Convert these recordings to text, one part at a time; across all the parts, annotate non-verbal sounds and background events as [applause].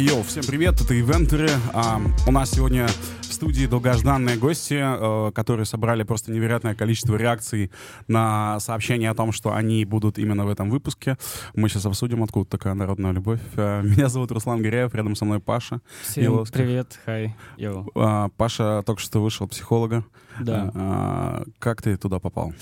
Yo, всем привет, это Ивентеры. А, у нас сегодня в студии долгожданные гости, э, которые собрали просто невероятное количество реакций на сообщение о том, что они будут именно в этом выпуске. Мы сейчас обсудим, откуда такая народная любовь. Э, меня зовут Руслан Гореев, рядом со мной Паша. Всем Еловский. привет, хай, йоу. А, Паша только что вышел психолога. Да. А, как ты туда попал?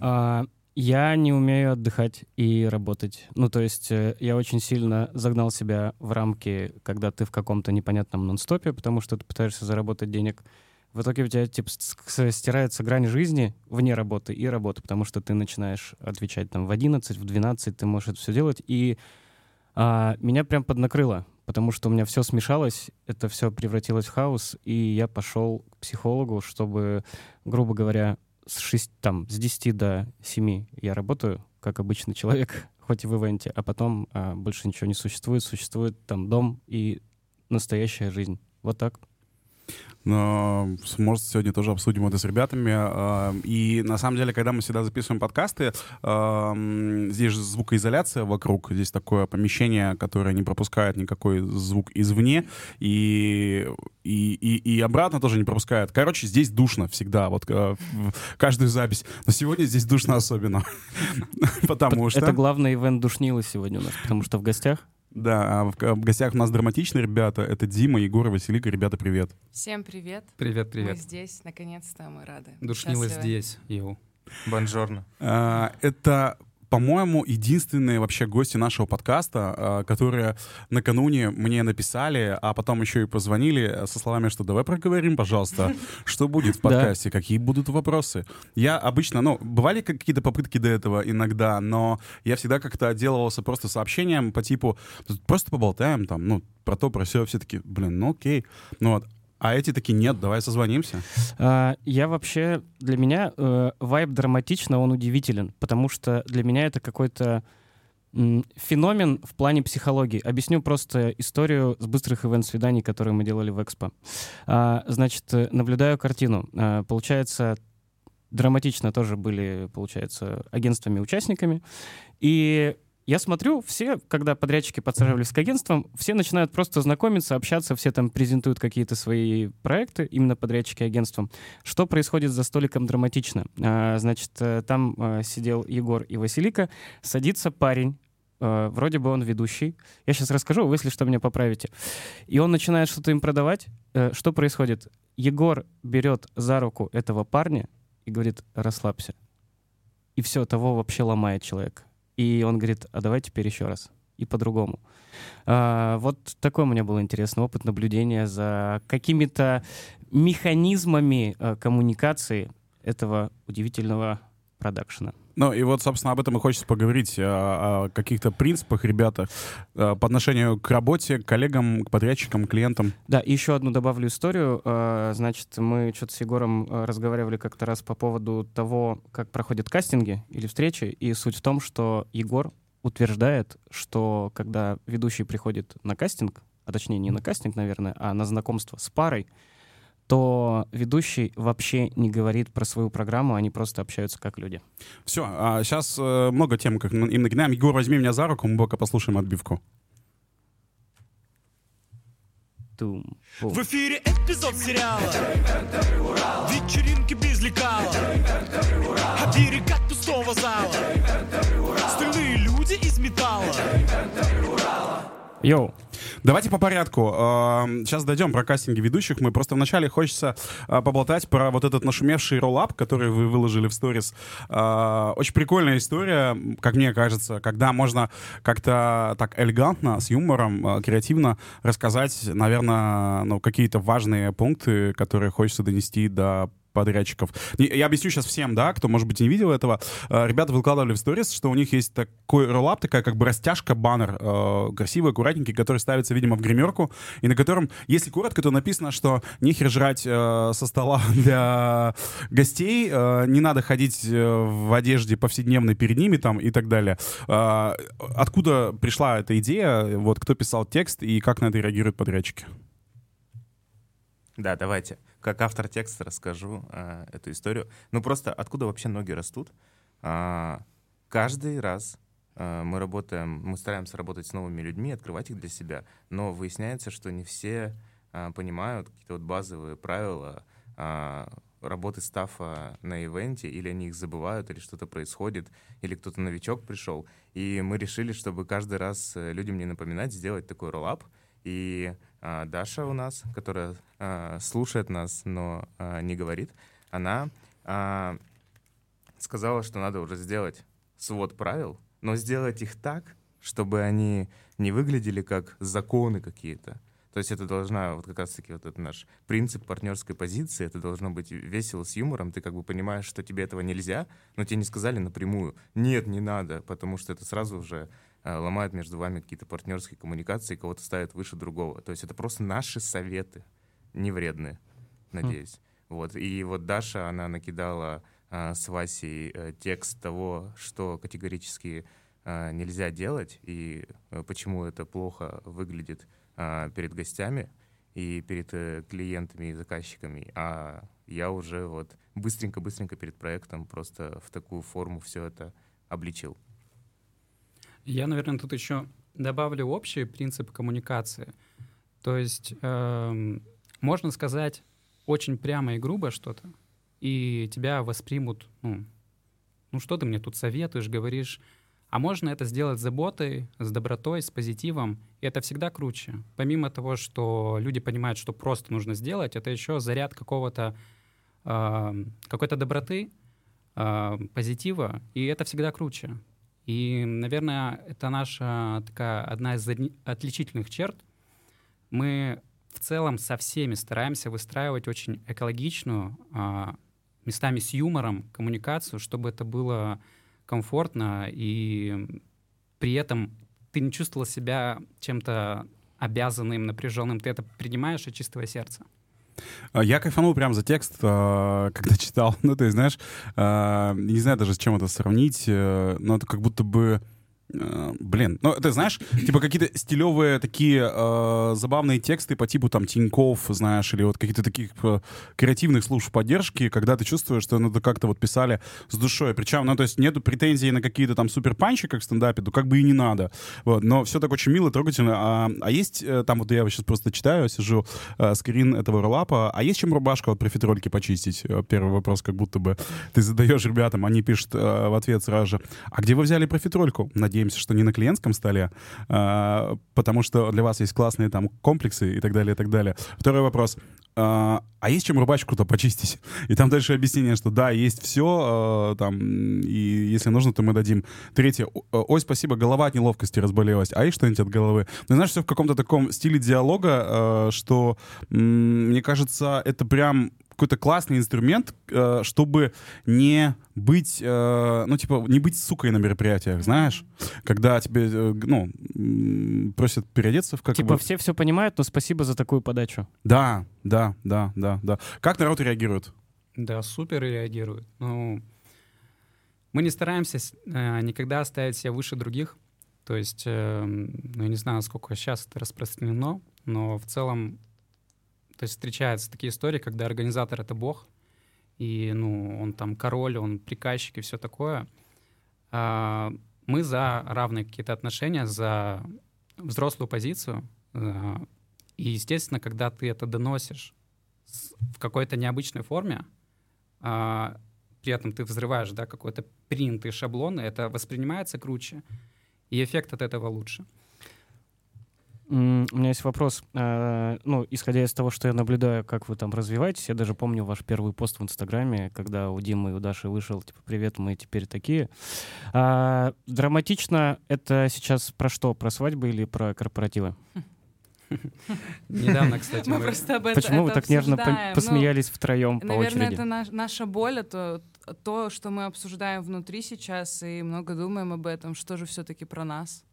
А, я не умею отдыхать и работать. Ну, то есть э, я очень сильно загнал себя в рамки, когда ты в каком-то непонятном нон-стопе, потому что ты пытаешься заработать денег. В итоге у тебя типа стирается грань жизни вне работы и работы, потому что ты начинаешь отвечать там в 11, в 12, ты можешь это все делать. И а, меня прям поднакрыло, потому что у меня все смешалось, это все превратилось в хаос, и я пошел к психологу, чтобы, грубо говоря, с, 6, там, с 10 до 7 я работаю, как обычный человек, [laughs] хоть и в ивенте, а потом а, больше ничего не существует. Существует там дом и настоящая жизнь. Вот так. Но, может, сегодня тоже обсудим это с ребятами. А, и на самом деле, когда мы всегда записываем подкасты, здесь же звукоизоляция вокруг, здесь такое помещение, которое не пропускает никакой звук извне, и, и, и, и обратно тоже не пропускает. Короче, здесь душно всегда, вот э, каждую запись. Но сегодня здесь душно особенно. [laughs] Потому что... Это главный ивент душнило сегодня у нас, потому что в гостях да, а в, в гостях у нас драматичные ребята. Это Дима, Егор и Василика. Ребята, привет. Всем привет. Привет, привет. Мы здесь, наконец-то мы рады. Душнила здесь, йоу. Бонжорно. А, это по-моему, единственные вообще гости нашего подкаста, а, которые накануне мне написали, а потом еще и позвонили со словами, что давай проговорим, пожалуйста, [laughs] что будет в подкасте, какие будут вопросы. Я обычно, ну, бывали какие-то попытки до этого иногда, но я всегда как-то отделывался просто сообщением по типу, просто поболтаем там, ну, про то, про все, все таки блин, ну окей. Ну вот, а эти такие, нет, давай созвонимся. А, я вообще, для меня э, вайб драматично, он удивителен, потому что для меня это какой-то феномен в плане психологии. Объясню просто историю с быстрых ивент-свиданий, которые мы делали в Экспо. А, значит, наблюдаю картину. А, получается, драматично тоже были, получается, агентствами-участниками. И я смотрю, все, когда подрядчики подсаживались к агентствам, все начинают просто знакомиться, общаться, все там презентуют какие-то свои проекты, именно подрядчики агентствам. Что происходит за столиком драматично? А, значит, э, там а, сидел Егор и Василика, садится парень, а, вроде бы он ведущий. Я сейчас расскажу, вы, если что, меня поправите. И он начинает что-то им продавать. Что происходит? Егор берет за руку этого парня и говорит, расслабься. И все, того вообще ломает человека. И он говорит, а давай теперь еще раз. И по-другому. А, вот такой у меня был интересный опыт наблюдения за какими-то механизмами а, коммуникации этого удивительного продакшена. Ну и вот, собственно, об этом и хочется поговорить, о, о каких-то принципах, ребята, э, по отношению к работе, к коллегам, к подрядчикам, клиентам. Да, и еще одну добавлю историю. Э, значит, мы что-то с Егором разговаривали как-то раз по поводу того, как проходят кастинги или встречи, и суть в том, что Егор утверждает, что когда ведущий приходит на кастинг, а точнее не на кастинг, наверное, а на знакомство с парой, то ведущий вообще не говорит про свою программу, они просто общаются как люди. Все, а сейчас э, много тем, как им нагинаем. Егор, возьми меня за руку, мы пока послушаем отбивку. Тум. В эфире эпизод сериала Вечеринки без лекала Оберег от пустого зала Стальные люди из металла Йоу. Давайте по порядку. Сейчас дойдем про кастинги ведущих. Мы просто вначале хочется а, поболтать про вот этот нашумевший роллап, который вы выложили в сторис. А, очень прикольная история, как мне кажется, когда можно как-то так элегантно, с юмором, а, креативно рассказать, наверное, ну, какие-то важные пункты, которые хочется донести до подрядчиков. Я объясню сейчас всем, да, кто, может быть, не видел этого. Э, ребята выкладывали в сторис, что у них есть такой роллап, такая как бы растяжка, баннер, э, красивый, аккуратненький, который ставится, видимо, в гримерку, и на котором, если коротко, то написано, что нехер жрать э, со стола [laughs] для гостей, не надо ходить в одежде повседневной перед ними там и так далее. Откуда пришла эта идея? Вот кто писал текст и как на это реагируют подрядчики? Да, давайте как автор текста расскажу а, эту историю. Ну просто откуда вообще ноги растут? А, каждый раз э, мы работаем, мы стараемся работать с новыми людьми, открывать их для себя, но выясняется, что не все э, понимают какие-то вот базовые правила э, работы стафа на ивенте, или они их забывают, или что-то происходит, или кто-то новичок пришел. И мы решили, чтобы каждый раз э, людям не напоминать, сделать такой роллап. И а, Даша у нас, которая а, слушает нас, но а, не говорит, она а, сказала, что надо уже сделать свод правил, но сделать их так, чтобы они не выглядели как законы какие-то, то есть это должна, вот как раз-таки вот этот наш принцип партнерской позиции, это должно быть весело с юмором, ты как бы понимаешь, что тебе этого нельзя, но тебе не сказали напрямую, нет, не надо, потому что это сразу уже э, ломает между вами какие-то партнерские коммуникации, кого-то ставит выше другого. То есть это просто наши советы, не вредные, надеюсь. Mm. Вот. И вот Даша, она накидала э, с Васей э, текст того, что категорически э, нельзя делать и э, почему это плохо выглядит а, перед гостями и перед э, клиентами и заказчиками, а я уже вот быстренько-быстренько перед проектом просто в такую форму все это обличил. Я, наверное, тут еще добавлю общий принцип коммуникации. То есть э, можно сказать очень прямо и грубо что-то, и тебя воспримут, ну, ну что ты мне тут советуешь, говоришь, а можно это сделать с заботой, с добротой, с позитивом, и это всегда круче. Помимо того, что люди понимают, что просто нужно сделать, это еще заряд какого-то э, какой-то доброты, э, позитива, и это всегда круче. И, наверное, это наша такая одна из отличительных черт. Мы в целом со всеми стараемся выстраивать очень экологичную, э, местами с юмором коммуникацию, чтобы это было комфортно, и при этом ты не чувствовал себя чем-то обязанным, напряженным, ты это принимаешь от чистого сердца. А, я кайфанул прям за текст, а, когда читал. [laughs] Ну, ты знаешь, а, не знаю даже с чем это сравнить, э, но это как будто бы блин, ну ты знаешь, типа какие-то стилевые такие э, забавные тексты по типу там Тиньков, знаешь, или вот какие-то таких э, креативных служб поддержки, когда ты чувствуешь, что ну, как-то вот писали с душой. Причем, ну то есть нету претензий на какие-то там супер панчи, как в стендапе, ну как бы и не надо. Вот, но все так очень мило, трогательно. А, а есть, э, там вот я сейчас просто читаю, сижу, э, скрин этого ролапа, а есть чем рубашка вот профитрольки почистить? Э, первый вопрос, как будто бы ты задаешь ребятам, они пишут э, в ответ сразу же, а где вы взяли профитрольку? Надеюсь, надеемся, что не на клиентском столе, а, потому что для вас есть классные там комплексы и так далее, и так далее. Второй вопрос. А, а есть чем рубашку-то почистить? И там дальше объяснение, что да, есть все, а, там, и если нужно, то мы дадим. Третье. Ой, спасибо, голова от неловкости разболелась. А есть что-нибудь от головы? Ну, знаешь, все в каком-то таком стиле диалога, а, что, мне кажется, это прям какой-то классный инструмент, э, чтобы не быть, э, ну, типа, не быть сукой на мероприятиях, знаешь? Когда тебе, э, ну, просят переодеться в как Типа бы... все все понимают, но спасибо за такую подачу. Да, да, да, да, да. Как народ реагирует? Да, супер реагирует. Ну, мы не стараемся э, никогда ставить себя выше других. То есть, э, ну, я не знаю, насколько сейчас это распространено, но в целом то есть встречаются такие истории, когда организатор — это бог, и, ну, он там король, он приказчик и все такое. А, мы за равные какие-то отношения, за взрослую позицию. А, и, естественно, когда ты это доносишь в какой-то необычной форме, а, при этом ты взрываешь, да, какой-то принт и шаблоны, это воспринимается круче, и эффект от этого лучше. У меня есть вопрос. А, ну, исходя из того, что я наблюдаю, как вы там развиваетесь, я даже помню ваш первый пост в Инстаграме, когда у Димы и у Даши вышел, типа, привет, мы теперь такие. А, драматично это сейчас про что? Про свадьбы или про корпоративы? Недавно, кстати. Мы просто об этом Почему вы так нежно ну, посмеялись втроем по очереди? Наверное, это наша боль, это то, что мы обсуждаем внутри сейчас и много думаем об этом, что же все-таки про нас.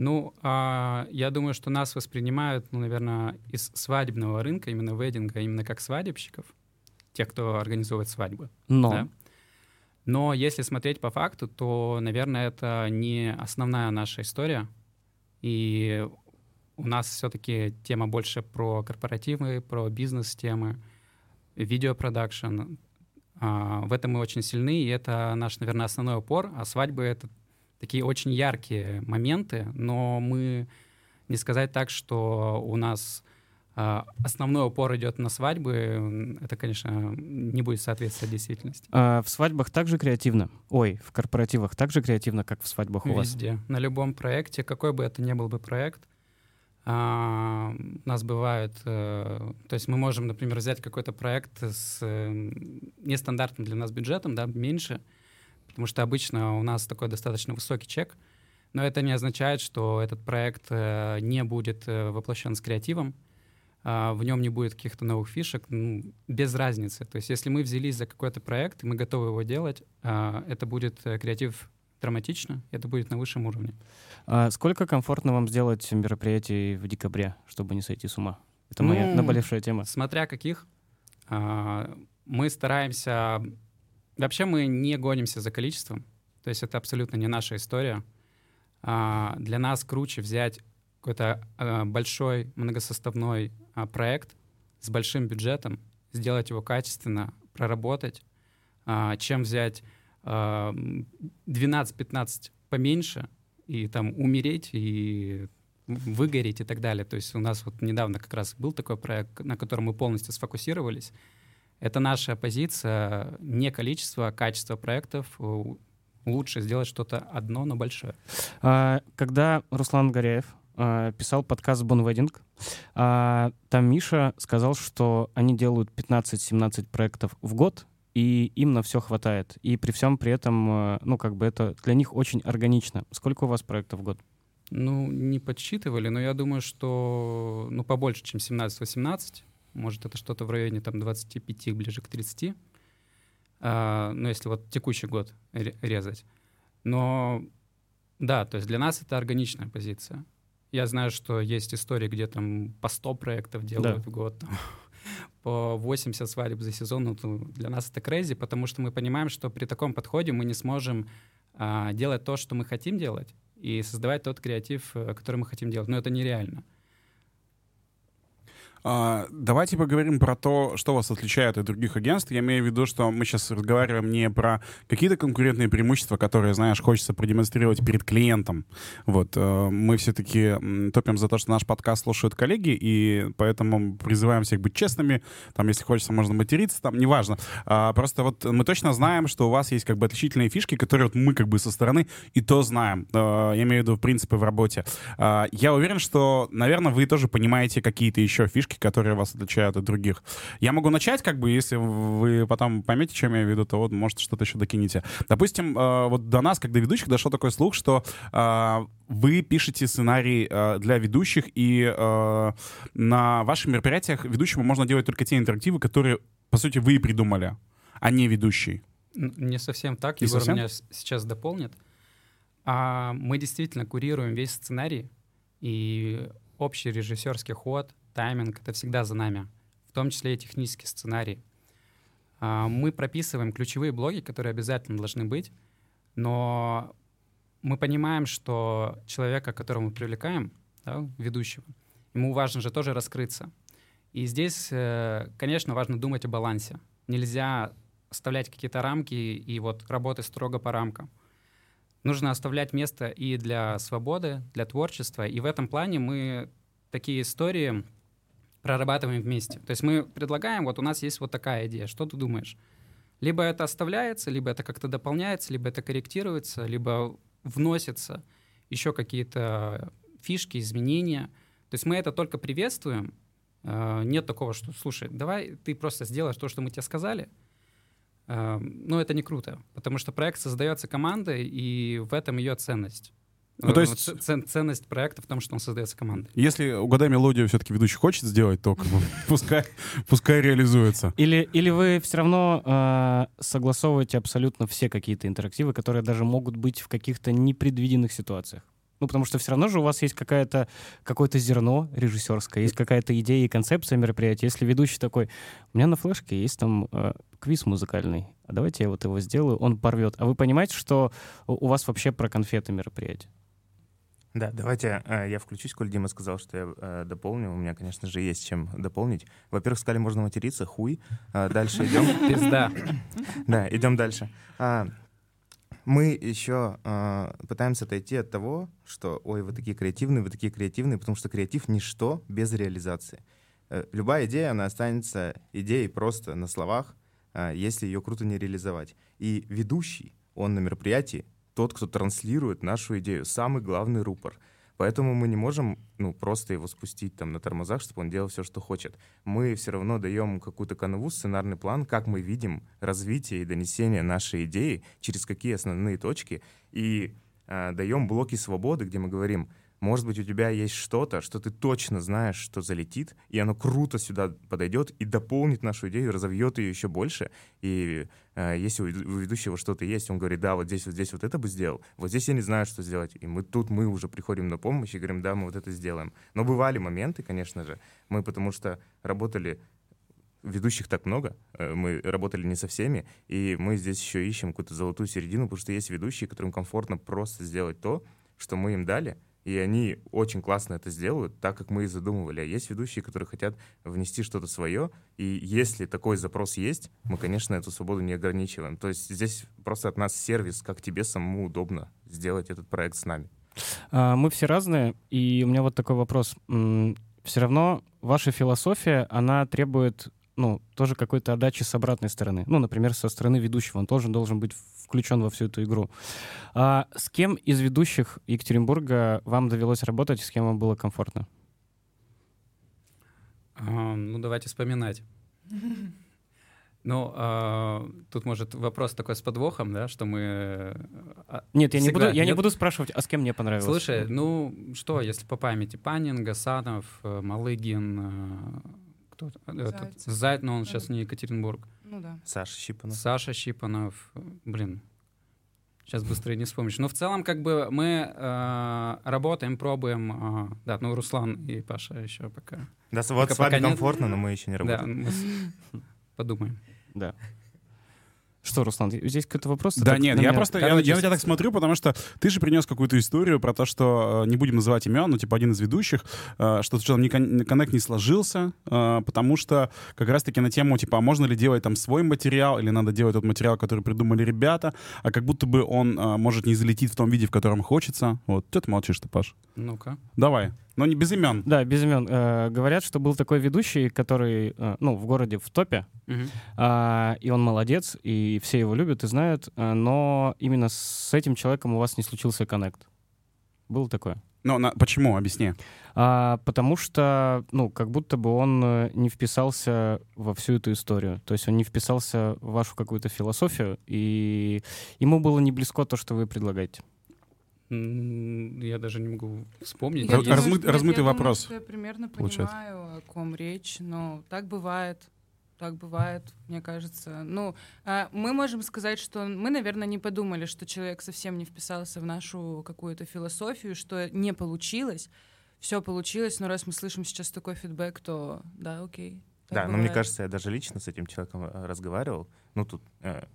Ну, а, я думаю, что нас воспринимают, ну, наверное, из свадебного рынка, именно вединга, именно как свадебщиков, тех, кто организовывает свадьбы. Но. Да? Но если смотреть по факту, то, наверное, это не основная наша история. И у нас все-таки тема больше про корпоративы, про бизнес-темы, видеопродакшн. А, в этом мы очень сильны, и это наш, наверное, основной упор. А свадьбы — это такие очень яркие моменты, но мы не сказать так, что у нас а, основной упор идет на свадьбы, это, конечно, не будет соответствовать действительности. А в свадьбах также креативно? Ой, в корпоративах также креативно, как в свадьбах у вас? Везде. На любом проекте, какой бы это ни был бы проект, а, у нас бывает, э, то есть мы можем, например, взять какой-то проект с э, нестандартным для нас бюджетом, да, меньше, потому что обычно у нас такой достаточно высокий чек, но это не означает, что этот проект э, не будет воплощен с креативом, а, в нем не будет каких-то новых фишек, ну, без разницы. То есть если мы взялись за какой-то проект, мы готовы его делать, а, это будет э, креатив драматично, это будет на высшем уровне. А сколько комфортно вам сделать мероприятий в декабре, чтобы не сойти с ума? Это моя ну, наболевшая тема. Смотря каких. А, мы стараемся... Вообще мы не гонимся за количеством. То есть это абсолютно не наша история. Для нас круче взять какой-то большой многосоставной а, проект с большим бюджетом, сделать его качественно, проработать, а, чем взять 12-15 а, поменьше и там умереть и выгореть и так далее. То есть у нас вот недавно как раз был такой проект, на котором мы полностью сфокусировались. Это наша позиция, не количество, а качество проектов. Лучше сделать что-то одно, но большое. Когда Руслан Горяев э, писал подкаст «Бонвединг». А, там Миша сказал, что они делают 15-17 проектов в год, и им на все хватает. И при всем при этом, э, ну, как бы это для них очень органично. Сколько у вас проектов в год? Ну, не подсчитывали, но я думаю, что, ну, побольше, чем 17-18. Может, это что-то в районе там 25, ближе к 30. А, ну, если вот текущий год резать. Но да, то есть для нас это органичная позиция. Я знаю, что есть истории, где там по 100 проектов делают да. в год, там, [laughs] по 80 свадеб за сезон. Ну, для нас это крейзи, потому что мы понимаем, что при таком подходе мы не сможем а, делать то, что мы хотим делать, и создавать тот креатив, э, который мы хотим делать. Но это нереально. А, давайте поговорим про то, что вас отличает от других агентств. Я имею в виду, что мы сейчас разговариваем не про какие-то конкурентные преимущества, которые, знаешь, хочется продемонстрировать перед клиентом. Вот. Э, мы все-таки топим за то, что наш подкаст слушают коллеги, и поэтому призываем всех быть честными. Там, если хочется, можно материться, там, неважно. А, просто вот мы точно знаем, что у вас есть как бы отличительные фишки, которые вот мы как бы со стороны и то знаем. Э, я имею в виду принципы в работе. А, я уверен, что, наверное, вы тоже понимаете какие-то еще фишки, фишки, которые вас отличают от других. Я могу начать, как бы, если вы потом поймете, чем я веду, то вот, может, что-то еще докинете. Допустим, э, вот до нас, как до ведущих, дошел такой слух, что э, вы пишете сценарий э, для ведущих, и на ваших мероприятиях ведущему можно делать только те интерактивы, которые, по сути, вы придумали, а не ведущий. Не совсем так. Не Егор совсем? меня сейчас дополнит. А мы действительно курируем весь сценарий, и общий режиссерский ход, тайминг — это всегда за нами, в том числе и технический сценарий. А, мы прописываем ключевые блоки, которые обязательно должны быть, но мы понимаем, что человека, которого мы привлекаем, да, ведущего, ему важно же тоже раскрыться. И здесь, э, конечно, важно думать о балансе. Нельзя оставлять какие-то рамки и вот работать строго по рамкам. Нужно оставлять место и для свободы, для творчества. И в этом плане мы такие истории прорабатываем вместе. То есть мы предлагаем, вот у нас есть вот такая идея, что ты думаешь? Либо это оставляется, либо это как-то дополняется, либо это корректируется, либо вносятся еще какие-то фишки, изменения. То есть мы это только приветствуем. Э, нет такого, что, слушай, давай ты просто сделаешь то, что мы тебе сказали. Э, но это не круто, потому что проект создается командой, и в этом ее ценность. Ну, то есть... Цен, ценность проекта в том, что он создается командой. Если угадай мелодию все-таки ведущий хочет сделать, то [laughs] пускай, пускай реализуется. Или, или вы все равно э, согласовываете абсолютно все какие-то интерактивы, которые даже могут быть в каких-то непредвиденных ситуациях? Ну, потому что все равно же у вас есть какая-то, какое-то зерно режиссерское, есть какая-то идея и концепция мероприятия. Если ведущий такой, у меня на флешке есть там э, квиз музыкальный, а давайте я вот его сделаю, он порвет. А вы понимаете, что у вас вообще про конфеты мероприятие? Да, давайте э, я включусь, коль Дима сказал, что я э, дополню. У меня, конечно же, есть чем дополнить. Во-первых, сказали, можно материться, хуй. Э, дальше идем. [laughs] Пизда. Да, идем дальше. А, мы еще э, пытаемся отойти от того, что, ой, вы такие креативные, вы такие креативные, потому что креатив — ничто без реализации. Э, любая идея, она останется идеей просто на словах, э, если ее круто не реализовать. И ведущий, он на мероприятии, тот, кто транслирует нашу идею, самый главный рупор — Поэтому мы не можем ну, просто его спустить там, на тормозах, чтобы он делал все, что хочет. Мы все равно даем какую-то канву, сценарный план, как мы видим развитие и донесение нашей идеи, через какие основные точки, и э, даем блоки свободы, где мы говорим, может быть, у тебя есть что-то, что ты точно знаешь, что залетит, и оно круто сюда подойдет и дополнит нашу идею, разовьет ее еще больше. И э, если у ведущего что-то есть, он говорит, да, вот здесь, вот здесь вот это бы сделал, вот здесь я не знаю, что сделать. И мы тут мы уже приходим на помощь и говорим, да, мы вот это сделаем. Но бывали моменты, конечно же, мы потому что работали ведущих так много, э, мы работали не со всеми, и мы здесь еще ищем какую-то золотую середину, потому что есть ведущие, которым комфортно просто сделать то, что мы им дали, и они очень классно это сделают, так как мы и задумывали. А есть ведущие, которые хотят внести что-то свое, и если такой запрос есть, мы, конечно, эту свободу не ограничиваем. То есть здесь просто от нас сервис, как тебе самому удобно сделать этот проект с нами. А, мы все разные, и у меня вот такой вопрос. Все равно ваша философия, она требует ну, тоже какой-то отдачи с обратной стороны. Ну, например, со стороны ведущего. Он тоже должен быть включен во всю эту игру. А с кем из ведущих Екатеринбурга вам довелось работать, с кем вам было комфортно? А, ну, давайте вспоминать. [laughs] Ну, а, тут может вопрос такой с подвохом, да, что мы... А, Нет, я, не буду, я не буду спрашивать, а с кем мне понравилось. Слушай, ну что, если по памяти, Панин, Гасанов, э, Малыгин, э, кто этот, Зайд, но он сейчас не Екатеринбург. Ну да. Саша Щипанов. Саша Щипанов. Блин, сейчас быстрее не вспомнишь. Но в целом, как бы мы э, работаем, пробуем. Э, да, ну Руслан и Паша еще пока. Да, вот пока, с вами комфортно, нет. но мы еще не работаем. Да, мы [laughs] подумаем. Да. Что, Руслан, здесь какой-то вопрос? Да нет, я просто, я, я на тебя так смотрю, потому что ты же принес какую-то историю про то, что, э, не будем называть имен, но типа один из ведущих, э, что что-то не коннект не сложился, э, потому что как раз-таки на тему, типа, а можно ли делать там свой материал, или надо делать тот материал, который придумали ребята, а как будто бы он может не залетит в том виде, в котором хочется. Вот, что ты молчишь-то, Паш? Ну-ка. Давай. Но не без имен. Да, без имен. Э, говорят, что был такой ведущий, который, э, ну, в городе в топе, угу. э, и он молодец, и все его любят и знают, э, но именно с этим человеком у вас не случился коннект. Было такое? Но на, почему? Объясни. А, потому что, ну, как будто бы он э, не вписался во всю эту историю. То есть он не вписался в вашу какую-то философию, и ему было не близко то, что вы предлагаете. Я даже не могу вспомнить. Я Размы, думаю, размытый я вопрос. Думаю, я примерно понимаю, о ком речь, но так бывает. Так бывает, мне кажется. Ну, а, мы можем сказать, что мы, наверное, не подумали, что человек совсем не вписался в нашу какую-то философию, что не получилось. Все получилось, но раз мы слышим сейчас такой фидбэк, то да, окей. Да, бывает. но мне кажется, я даже лично с этим человеком э, разговаривал. Ну, тут э,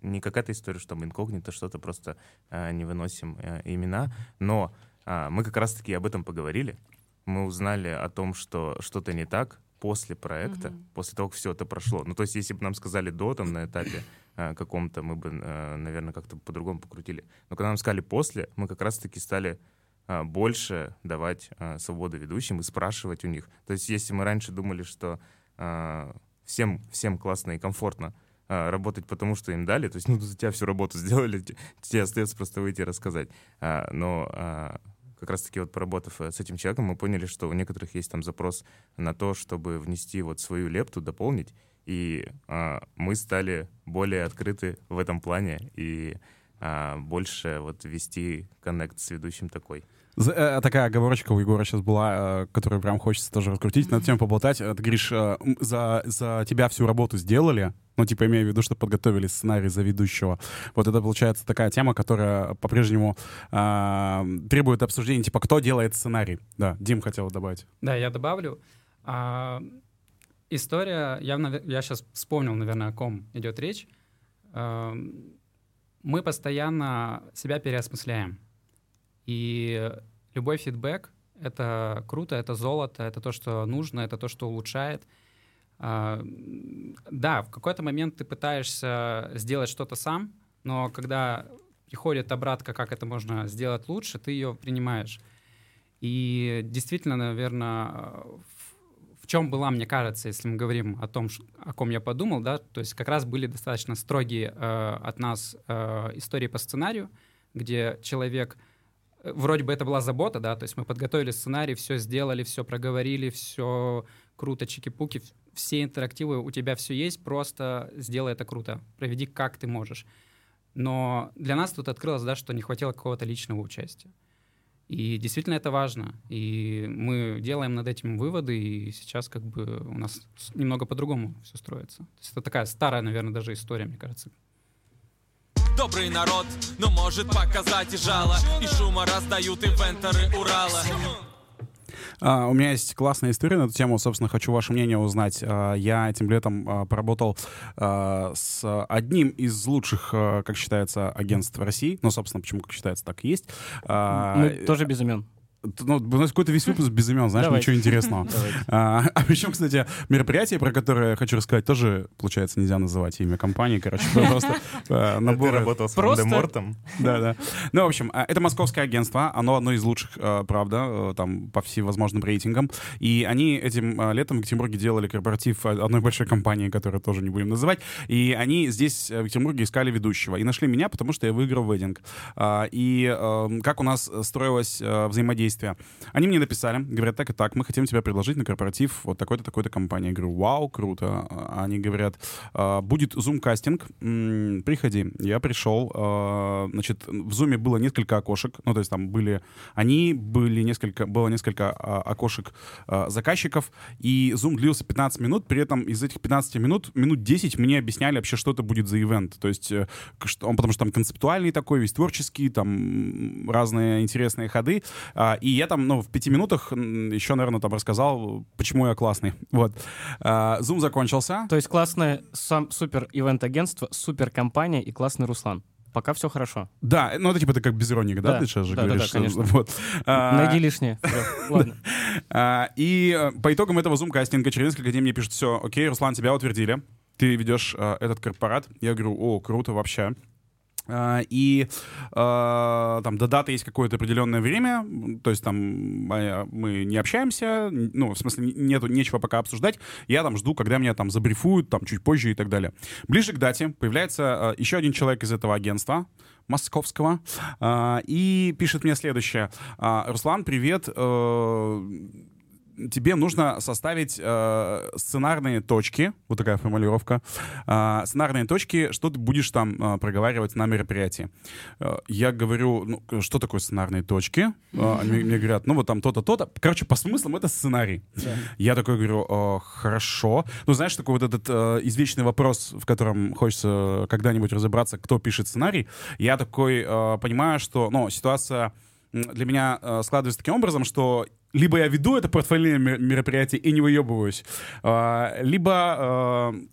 не какая-то история, что мы инкогнито что-то просто э, не выносим э, имена, но э, мы как раз-таки об этом поговорили. Мы узнали о том, что что-то не так после проекта, mm-hmm. после того, как все это прошло. Ну, то есть, если бы нам сказали до, там, на этапе э, каком-то, мы бы, э, наверное, как-то по-другому покрутили. Но когда нам сказали после, мы как раз-таки стали э, больше давать э, свободу ведущим и спрашивать у них. То есть, если мы раньше думали, что э, всем, всем классно и комфортно а, работать потому, что им дали. То есть, ну, за тебя всю работу [laughs] сделали, тебе остается просто выйти и рассказать. А, но а, как раз-таки вот поработав э, с этим человеком, мы поняли, что у некоторых есть там запрос на то, чтобы внести вот свою лепту, дополнить. И а, мы стали более открыты в этом плане и а, больше вот вести коннект с ведущим такой. Э, такая оговорочка у Егора сейчас была, э, которую прям хочется тоже раскрутить, на эту тему поболтать. Ты говоришь, э, за, за тебя всю работу сделали, ну, типа, имею в виду, что подготовили сценарий за ведущего. Вот это, получается, такая тема, которая по-прежнему э, требует обсуждения, типа, кто делает сценарий. Да, Дим хотел добавить. Да, я добавлю. А, история, я, я сейчас вспомнил, наверное, о ком идет речь. А, мы постоянно себя переосмысляем. И любой фидбэк — это круто, это золото, это то, что нужно, это то, что улучшает. А, да, в какой-то момент ты пытаешься сделать что-то сам, но когда приходит обратка, как это можно сделать лучше, ты ее принимаешь. И действительно, наверное, в, чем была, мне кажется, если мы говорим о том, о ком я подумал, да, то есть как раз были достаточно строгие э, от нас э, истории по сценарию, где человек вроде бы это была забота, да, то есть мы подготовили сценарий, все сделали, все проговорили, все круто, чики-пуки, все интерактивы, у тебя все есть, просто сделай это круто, проведи как ты можешь. Но для нас тут открылось, да, что не хватило какого-то личного участия. И действительно это важно. И мы делаем над этим выводы, и сейчас как бы у нас немного по-другому все строится. То есть это такая старая, наверное, даже история, мне кажется. Добрый народ, но может показать и жало И шума раздают инвенторы Урала а, у меня есть классная история на эту тему. Собственно, хочу ваше мнение узнать. А, я этим летом а, поработал с одним из лучших, как считается, агентств России. Ну, собственно, почему, как считается, так и есть. Мы тоже без имен. Ну, у нас какой-то весь выпуск без имен, знаешь, Давай. ничего интересного. [laughs] Давайте. А, [laughs] а причем, кстати, мероприятие, про которое я хочу рассказать, тоже, получается, нельзя называть имя компании. Короче, [laughs] просто э, Ты набор... работал с Просто- Волдемортом? Да, да. Ну, в общем, а, это московское агентство, оно одно из лучших, э, правда, э, там, по всевозможным рейтингам. И они этим э, летом в Екатеринбурге делали корпоратив э, одной большой компании, которую тоже не будем называть. И они здесь, э, в Екатеринбурге, искали ведущего. И нашли меня, потому что я выиграл вейдинг. А, И э, как у нас строилось э, взаимодействие? Они мне написали, говорят, так и так, мы хотим тебя предложить на корпоратив вот такой-то, такой-то компании. Я говорю, вау, круто. А Они говорят, «А, будет зум-кастинг, приходи. Я пришел, а, значит, в зуме было несколько окошек, ну, то есть там были они, были несколько, было несколько окошек заказчиков, и зум длился 15 минут, при этом из этих 15 минут, минут 10 мне объясняли вообще, что это будет за ивент. То есть, э, он, потому что там концептуальный такой, весь творческий, там разные интересные ходы, и я там, ну, в пяти минутах еще, наверное, там рассказал, почему я классный. Вот. А, Зум закончился. То есть классное сам, супер ивент-агентство, супер компания и классный Руслан. Пока все хорошо. Да, ну это типа ты как без иронии, да, Да, ты сейчас же да, да, говоришь? да, что- конечно. Вот. А, Найди лишнее. [laughs] Ладно. А, И э, по итогам этого зум-кастинга через несколько дней мне пишут, все, окей, Руслан, тебя утвердили, ты ведешь э, этот корпорат. Я говорю, о, круто вообще. А, И э, там до даты есть какое-то определенное время, то есть там э, мы не общаемся, ну, в смысле, нету нечего пока обсуждать, я там жду, когда меня там забрифуют, там чуть позже и так далее. Ближе к дате появляется э, еще один человек из этого агентства, московского, а, и пишет мне следующее. А, Руслан, привет. Тебе нужно составить э, сценарные точки, вот такая формулировка, э, сценарные точки, что ты будешь там э, проговаривать на мероприятии. Э, я говорю, ну, что такое сценарные точки? Э, они мне говорят, ну вот там то-то, то-то. Короче, по смыслам это сценарий. Я такой говорю, «Э, хорошо. Ну, знаешь, такой вот этот э, извечный вопрос, в котором хочется когда-нибудь разобраться, кто пишет сценарий. Я такой э, понимаю, что, ну, ситуация для меня э, складывается таким образом, что либо я веду это портфолио мер- мероприятие и не выебываюсь, э, либо... э,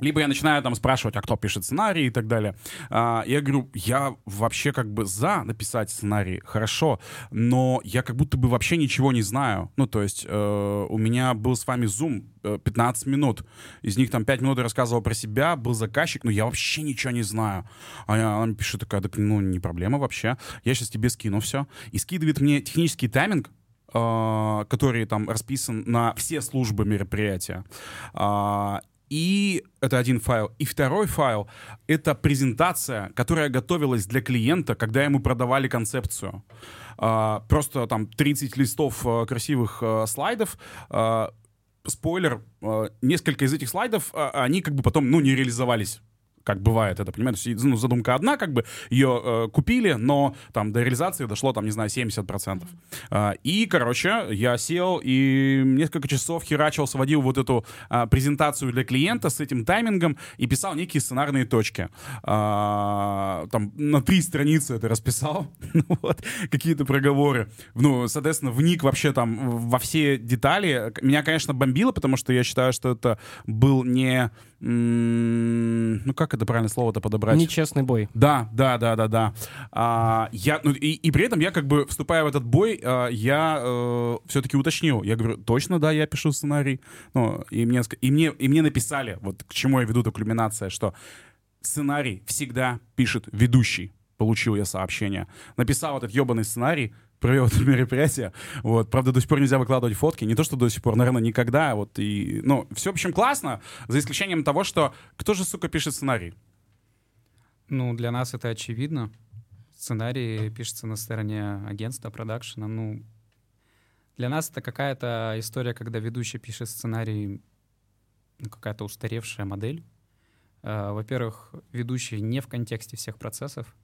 либо я начинаю там спрашивать, а кто пишет сценарий и так далее. А, я говорю, я вообще как бы за написать сценарий, хорошо, но я как будто бы вообще ничего не знаю. Ну, то есть э, у меня был с вами Zoom э, 15 минут. Из них там 5 минут я рассказывал про себя, был заказчик, но я вообще ничего не знаю. А я- она пишет такая, так, ну, не проблема вообще. Я сейчас тебе скину все. И скидывает мне технический тайминг, э, который там расписан на все службы мероприятия. А, и это один файл. И второй файл — это презентация, которая готовилась для клиента, когда ему продавали концепцию. А, просто там 30 листов красивых слайдов, спойлер, несколько из этих слайдов, они как бы потом, ну, не реализовались как бывает это, понимаете? То есть, ну, задумка одна, как бы ее э, купили, но там до реализации дошло, там, не знаю, 70%. А, и, короче, я сел и несколько часов херачил, сводил вот эту а, презентацию для клиента с этим таймингом и писал некие сценарные точки. А, там на три страницы это расписал, [laughs] Ну вот, какие-то проговоры. Ну, соответственно, вник вообще там во все детали. Меня, конечно, бомбило, потому что я считаю, что это был не... Ну, как это правильно слово-то подобрать? Нечестный бой. Да, да, да, да, да. А, я, ну, и, и при этом я как бы, вступая в этот бой, а, я все-таки уточнил. Я говорю, точно, да, я пишу сценарий. Ну, и мне, и мне, и мне написали, вот к чему я веду, эта кульминация, что сценарий всегда пишет ведущий. получил я сообщение. Написал этот ебаный сценарий, провел это мероприятие. Вот. Правда, до сих пор нельзя выкладывать фотки. Не то, что до сих пор, наверное, никогда. Вот. И, ну, все, в общем, классно, за исключением того, что кто же, сука, пишет сценарий? Ну, для нас это очевидно. Сценарий пишется на стороне агентства, продакшена. Ну, для нас это какая-то история, когда ведущий пишет сценарий, ну, какая-то устаревшая модель. Э, Во-первых, ведущий не в контексте всех процессов.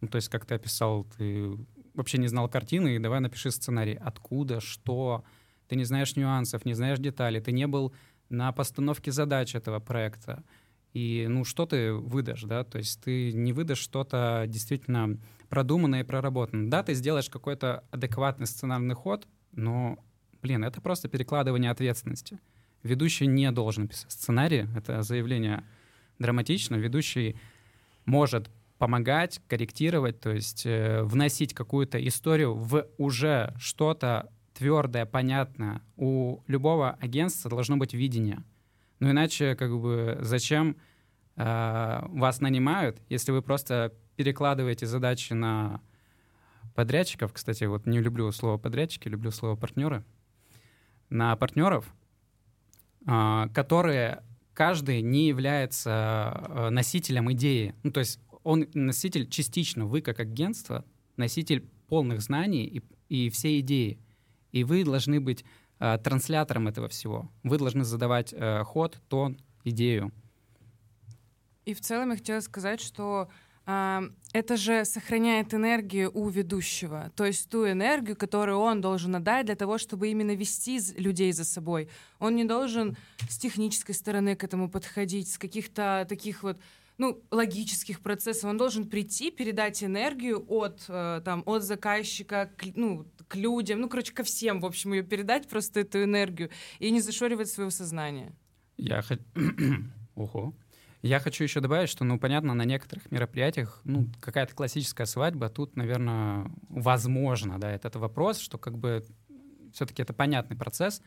Ну, то есть, как ты описал, ты вообще не знал картины, и давай напиши сценарий. Откуда, что, ты не знаешь нюансов, не знаешь деталей, ты не был на постановке задач этого проекта. И, ну, что ты выдашь, да? То есть ты не выдашь что-то действительно продуманное и проработанное. Да, ты сделаешь какой-то адекватный сценарный ход, но, блин, это просто перекладывание ответственности. Ведущий не должен писать сценарий, это заявление драматично. Ведущий может помогать, корректировать, то есть э, вносить какую-то историю в уже что-то твердое, понятное. У любого агентства должно быть видение. Ну иначе, как бы, зачем э, вас нанимают, если вы просто перекладываете задачи на подрядчиков? Кстати, вот не люблю слово подрядчики, люблю слово партнеры. На партнеров, э, которые каждый не является э, носителем идеи. Ну то есть он носитель частично, вы как агентство носитель полных знаний и, и всей идеи. И вы должны быть э, транслятором этого всего. Вы должны задавать э, ход, тон, идею. И в целом я хотела сказать, что а, это же сохраняет энергию у ведущего, то есть ту энергию, которую он должен отдать для того, чтобы именно вести людей за собой. Он не должен с технической стороны к этому подходить, с каких-то таких вот ну, логических процессов. Он должен прийти, передать энергию от, э, там, от заказчика к, ну, к людям, ну, короче, ко всем, в общем, ее передать просто эту энергию и не зашоривать своего сознания. Я хочу... [coughs] Ого. Я хочу еще добавить, что, ну, понятно, на некоторых мероприятиях, ну, какая-то классическая свадьба, тут, наверное, возможно, да, это, это вопрос, что как бы все-таки это понятный процесс,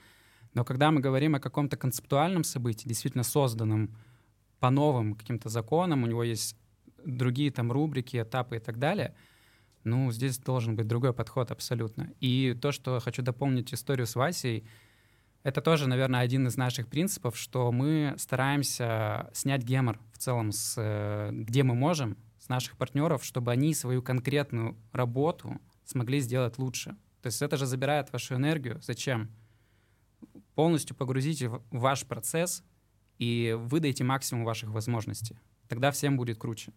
но когда мы говорим о каком-то концептуальном событии, действительно созданном по новым каким-то законам, у него есть другие там рубрики, этапы и так далее, ну, здесь должен быть другой подход абсолютно. И то, что хочу дополнить историю с Васей, это тоже, наверное, один из наших принципов, что мы стараемся снять гемор в целом, с, э, где мы можем, с наших партнеров, чтобы они свою конкретную работу смогли сделать лучше. То есть это же забирает вашу энергию. Зачем? Полностью погрузите в ваш процесс и выдайте максимум ваших возможностей. Тогда всем будет круче.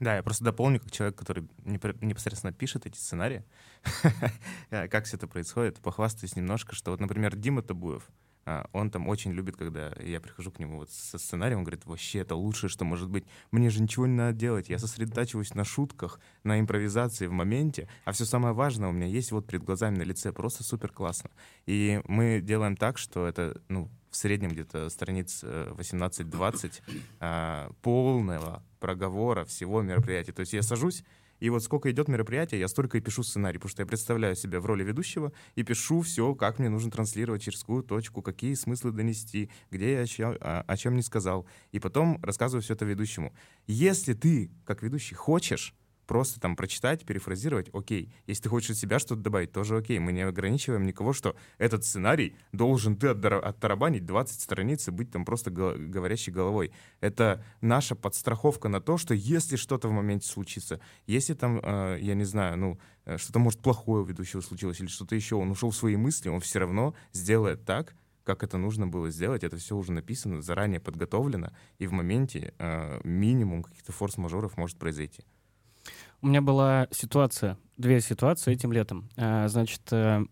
Да, я просто дополню, как человек, который непосредственно пишет эти сценарии, [laughs] э, как все это происходит, похвастаюсь немножко, что вот, например, Дима Табуев, а, он там очень любит, когда я прихожу к нему вот со сценарием, он говорит, вообще это лучшее, что может быть. Мне же ничего не надо делать, я сосредотачиваюсь на шутках, на импровизации в моменте, а все самое важное у меня есть вот перед глазами на лице, просто супер классно. И мы делаем так, что это, ну, среднем где-то страниц э, 18-20 а, полного проговора всего мероприятия. То есть я сажусь, и вот сколько идет мероприятие, я столько и пишу сценарий, потому что я представляю себя в роли ведущего и пишу все, как мне нужно транслировать, через какую точку, какие смыслы донести, где я о чем, о чем не сказал. И потом рассказываю все это ведущему. Если ты, как ведущий, хочешь просто там прочитать, перефразировать, окей. Если ты хочешь от себя что-то добавить, тоже окей. Мы не ограничиваем никого, что этот сценарий должен ты оттарабанить 20 страниц и быть там просто го- говорящей головой. Это наша подстраховка на то, что если что-то в моменте случится, если там, э, я не знаю, ну, э, что-то может плохое у ведущего случилось или что-то еще, он ушел в свои мысли, он все равно сделает так, как это нужно было сделать. Это все уже написано, заранее подготовлено, и в моменте э, минимум каких-то форс-мажоров может произойти. У меня была ситуация, две ситуации этим летом. А, Значит, э,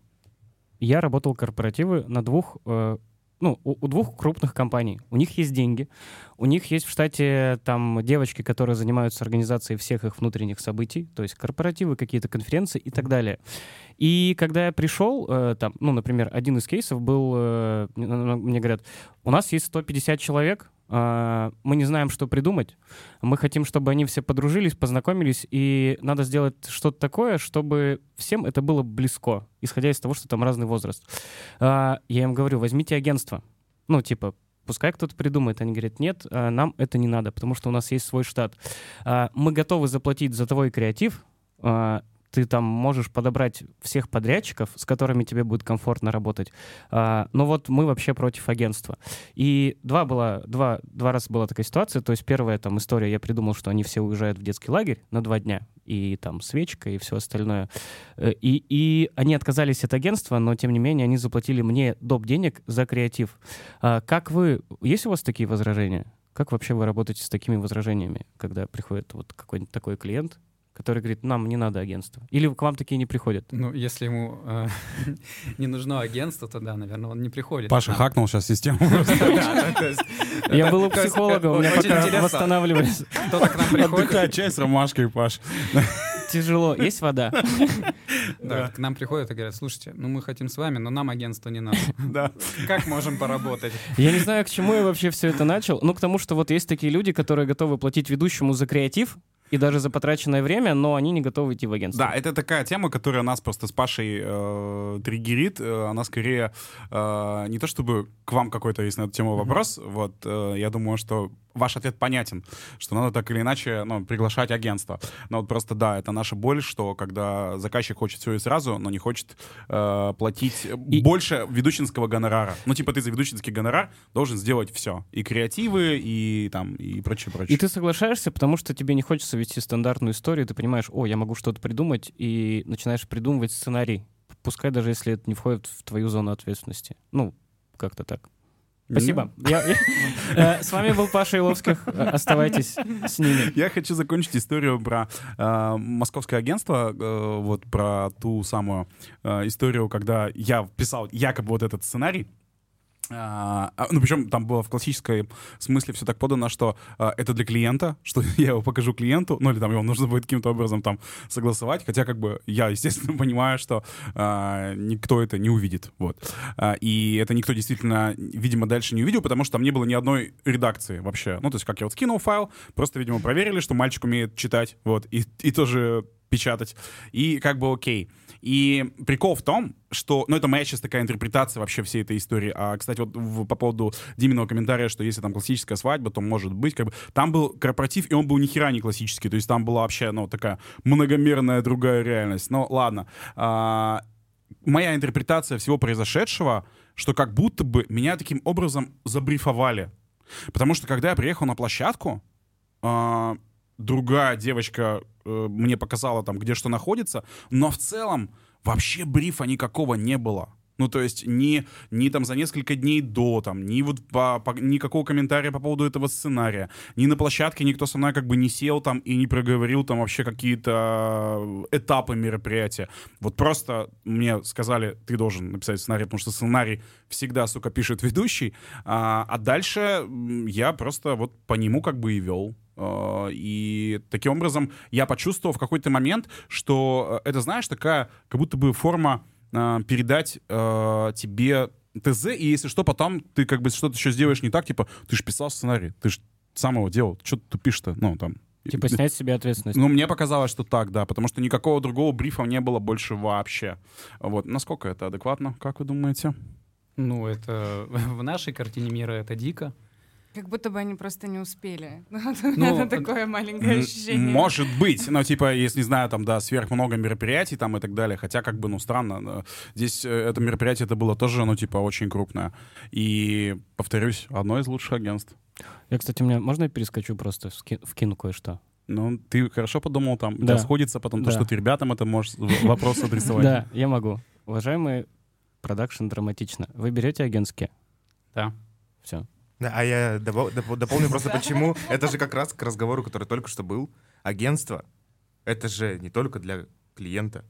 я работал корпоративы на двух, э, ну, у, двух крупных компаний. У них есть деньги, у них есть в штате там девочки, которые занимаются организацией всех их внутренних событий, то есть корпоративы, какие-то конференции и так далее. И когда я пришел, э, там, ну, например, один из кейсов был, э, мне- говорят, у нас есть 150 человек, мы не знаем, что придумать, мы хотим, чтобы они все подружились, познакомились, и надо сделать что-то такое, чтобы всем это было близко, исходя из того, что там разный возраст. А, Я им говорю, возьмите агентство. Ну, типа, пускай кто-то придумает. Они говорят, нет, а, нам это не надо, потому что у нас есть свой штат. А, Мы готовы заплатить за твой креатив, а, ты там можешь подобрать всех подрядчиков, с которыми тебе будет комфортно работать. А, но вот мы вообще против агентства. И два, было, два, два раза была такая ситуация. То есть первая там история, я придумал, что они все уезжают в детский лагерь на два дня, и там свечка, и все остальное. Э, И, и они отказались от агентства, но тем не менее они заплатили мне доп. денег за креатив. А как вы... Есть у вас такие возражения? Как вообще вы работаете с такими возражениями, когда приходит вот какой-нибудь такой клиент, который говорит, нам не надо агентство? Или к вам такие не приходят? Ну, если ему э, [laughs] не нужно агентство, то да, наверное, он не приходит. Паша [laughs] Да. хакнул сейчас систему. Я был у психолога, у меня очень пока интересно. восстанавливались. Кто-то к нам приходит, Отдыхай, чай с ромашкой, Паш. [laughs] Тяжело. Есть вода? да, к нам приходят и говорят, слушайте, ну мы хотим с вами, но нам агентство не надо. Да. Как можем поработать? Я не знаю, к чему я вообще все это начал. Ну, к тому, что вот есть такие люди, которые готовы платить ведущему за креатив и даже за потраченное время, но они не готовы идти в агентство. Да, это такая тема, которая нас просто с Пашей э, триггерит. Э, Она скорее э, не то чтобы к вам какой-то есть на эту тему вопрос. Вот э, я думаю, что ваш ответ понятен, что надо так или иначе ну, приглашать агентство. Но вот просто да, это наша боль, что когда заказчик хочет все и сразу, но не хочет э, платить И- больше ведущинского гонорара. Ну типа ты за ведущинский гонорар должен сделать все, и креативы, и там и прочее, прочее. И ты соглашаешься, потому что тебе не хочется вести стандартную историю, ты понимаешь, о, я могу что-то придумать, и начинаешь придумывать сценарий. Пускай даже если это не входит в твою зону ответственности. Ну, как-то так. Спасибо. Я- я- [laughs] э, С вами был Паша Иловских. Оставайтесь с ними. Я хочу закончить историю про э, московское агентство, э, вот про ту самую историю, когда я писал якобы вот этот сценарий. А, а, ну, причем там было в классической смысле все так подано, что а, это для клиента, [laughs] что я его покажу клиенту, ну или там его нужно будет каким-то образом там согласовать, хотя как бы я, естественно, [laughs] понимаю, что а, никто это не увидит, вот. А, и это никто действительно, видимо, дальше не увидел, потому что там не было ни одной редакции вообще. Ну, то есть как я вот скинул файл, просто, видимо, проверили, что мальчик умеет читать, вот, и, и тоже печатать, и как бы окей. И прикол в том, что, ну, это моя сейчас такая интерпретация вообще всей этой истории. А, кстати, вот в- по поводу Диминого комментария, что если там классическая свадьба, то может быть, как бы, там был корпоратив, и он был ни хера не классический, то есть там была вообще, ну, такая многомерная другая реальность. Но ладно. А, моя интерпретация всего произошедшего, что как будто бы меня таким образом забрифовали. Потому что когда я приехал на площадку, а, другая девочка э, мне показала там, где что находится, но в целом вообще брифа никакого не было. Ну, то есть ни, ни там за несколько дней до, там, ни вот по, по- никакого комментария по поводу этого сценария, ни на площадке никто со мной как бы не сел там и не проговорил там вообще какие-то этапы мероприятия. Вот просто мне сказали, ты должен написать сценарий, потому что сценарий всегда, сука, пишет ведущий, а, а дальше я просто вот по нему как бы и вел. А, И таким образом я почувствовал в какой-то момент, что э, это, знаешь, такая как будто бы форма а, передать а, тебе ТЗ, и если что, потом ты как бы что-то еще сделаешь не так, типа, ты же писал сценарий, ты же сам его делал, что ты тупишь-то, ну, там. Типа снять с себя ответственность. Ну, мне показалось, что так, да, потому что никакого другого брифа не было больше вообще. Вот, насколько это адекватно, как вы думаете? Ну, это [laughs] в нашей картине мира это дико. Как будто бы они просто не успели. [laughs] Вот у меня Ну, такое маленькое ощущение. Может быть, но типа, если, не знаю, там, да, сверх много мероприятий там и так далее, хотя как бы, ну, странно, но здесь э, это мероприятие, это было тоже, ну, типа, очень крупное. И, повторюсь, одно из лучших агентств. Я, кстати, меня... Можно я перескочу просто, ски- вкину кое-что? Ну, ты хорошо подумал там, Да. да. сходится потом то, Да. что ты ребятам это можешь в- вопрос адресовать. Да, я могу. Уважаемый продакшн драматично. Вы берете агентские? Да. Все. Да, а я добав- доп- дополню просто [laughs] почему. Это же как раз к разговору, который только что был. Агентство — это же не только для клиента,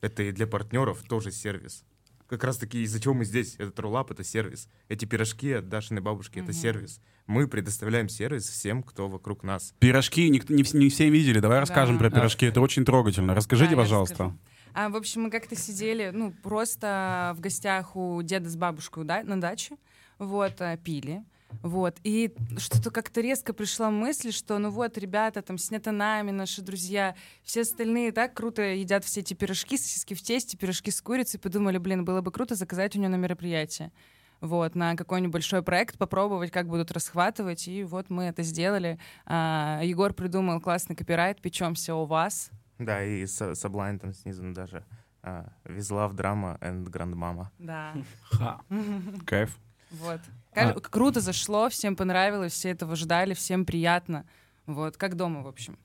это и для партнеров тоже сервис. Как раз таки из-за чего мы здесь. Этот рулап — это сервис. Эти пирожки от Дашиной бабушки — это сервис. Мы предоставляем сервис всем, кто вокруг нас. Пирожки никто, не, не все видели. Давай расскажем Да. про пирожки. Это очень трогательно. Расскажите, пожалуйста. расскажу. А, в общем, мы как-то сидели, ну, просто в гостях у деда с бабушкой да, на даче, вот, а, пили. Вот, и что-то как-то резко пришла мысль, что, ну вот, ребята, там, снято нами, наши друзья, все остальные так круто едят все эти пирожки, сосиски в тесте, пирожки с курицей, подумали, блин, было бы круто заказать у нее на мероприятие. вот, на какой-нибудь большой проект, попробовать, как будут расхватывать, и вот мы это сделали. А, Егор придумал классный копирайт «Печемся у вас». Да, и с Sublime там снизу даже а, «Везла в драма and Grandmama». Да, Ха. [laughs] Кайф. вот. А. Ка- Круто зашло, всем понравилось, все этого ждали, всем приятно. Вот, как дома, в общем.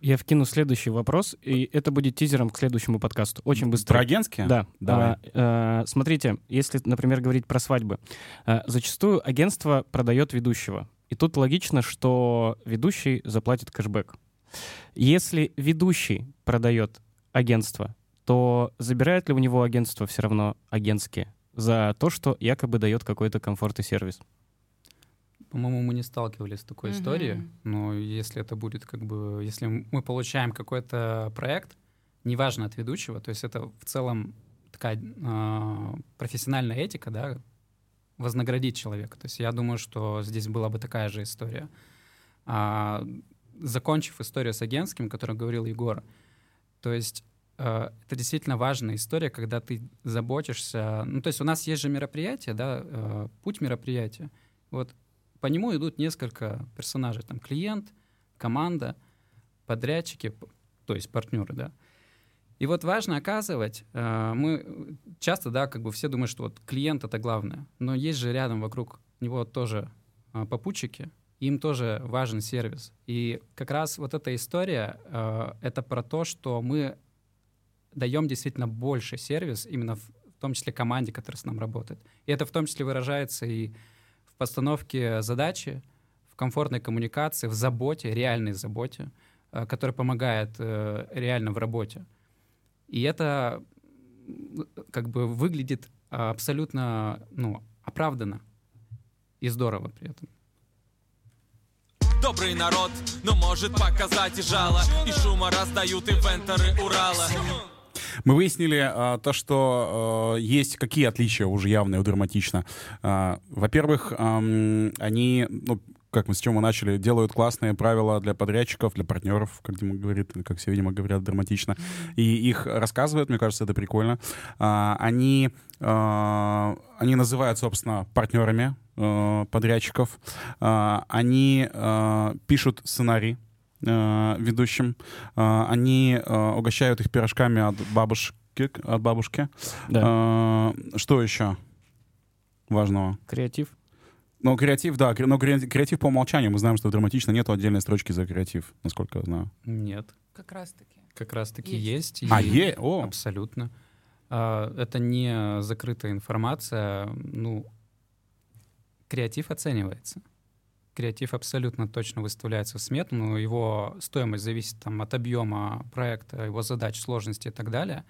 Я вкину следующий вопрос, и это будет тизером к следующему подкасту. Очень быстро. Про агентские? Да. Давай. А, э, смотрите, если, например, говорить про свадьбы, э, зачастую агентство продает ведущего. И тут логично, что ведущий заплатит кэшбэк. Если ведущий продает агентство, то забирает ли у него агентство все равно агентские за то, что якобы дает какой-то комфорт и сервис? По-моему, мы не сталкивались с такой Мгм. историей, но если это будет как бы, если мы получаем какой-то проект, неважно от ведущего, то есть это в целом такая а, профессиональная этика, да, вознаградить человека. То есть я думаю, что здесь была бы такая же история. А, закончив историю с агентским, о которой говорил Егор, то есть э, это действительно важная история, когда ты заботишься. Ну, то есть у нас есть же мероприятие, да, э, путь мероприятия. Вот по нему идут несколько персонажей. Там клиент, команда, подрядчики, то есть партнеры, да. И вот важно оказывать, э, мы часто, да, как бы все думают, что вот клиент это главное, но есть же рядом вокруг него тоже э, попутчики, им тоже важен сервис. И как раз вот эта история, э, это про то, что мы даем действительно больше сервис именно в, в том числе команде, которая с нами работает. И это в том числе выражается и в постановке задачи, в комфортной коммуникации, в заботе, реальной заботе, э, которая помогает э, реально в работе. И это как бы выглядит абсолютно ну, оправданно и здорово при этом. Добрый народ, но может показать и жало И шума раздают инвенторы Урала Мы выяснили а, то, что а, есть какие отличия уже явные у драматично. А, во-первых, ам, они, ну, как мы с чем мы начали, делают классные правила для подрядчиков, для партнеров, как Дима говорит, как все, видимо, говорят драматично. И их рассказывают, мне кажется, это прикольно. А, они, а, они называют, собственно, партнерами а, подрядчиков. А, они а, пишут сценарий э, ведущим. Э, Они э, угощают их пирожками от бабушки. От бабушки. Да. Э, Что еще важного? Креатив. Ну, креатив, да, но кре- креатив по умолчанию. Мы знаем, что в драматично нету отдельной строчки за креатив, насколько я знаю. Нет, Как раз-таки. как раз-таки Есть. есть. А, е, о, Абсолютно. А, Это не закрытая информация. Ну, креатив оценивается. Креатив абсолютно точно выставляется в смету, но его стоимость зависит там, от объема проекта, его задач, сложности и так далее.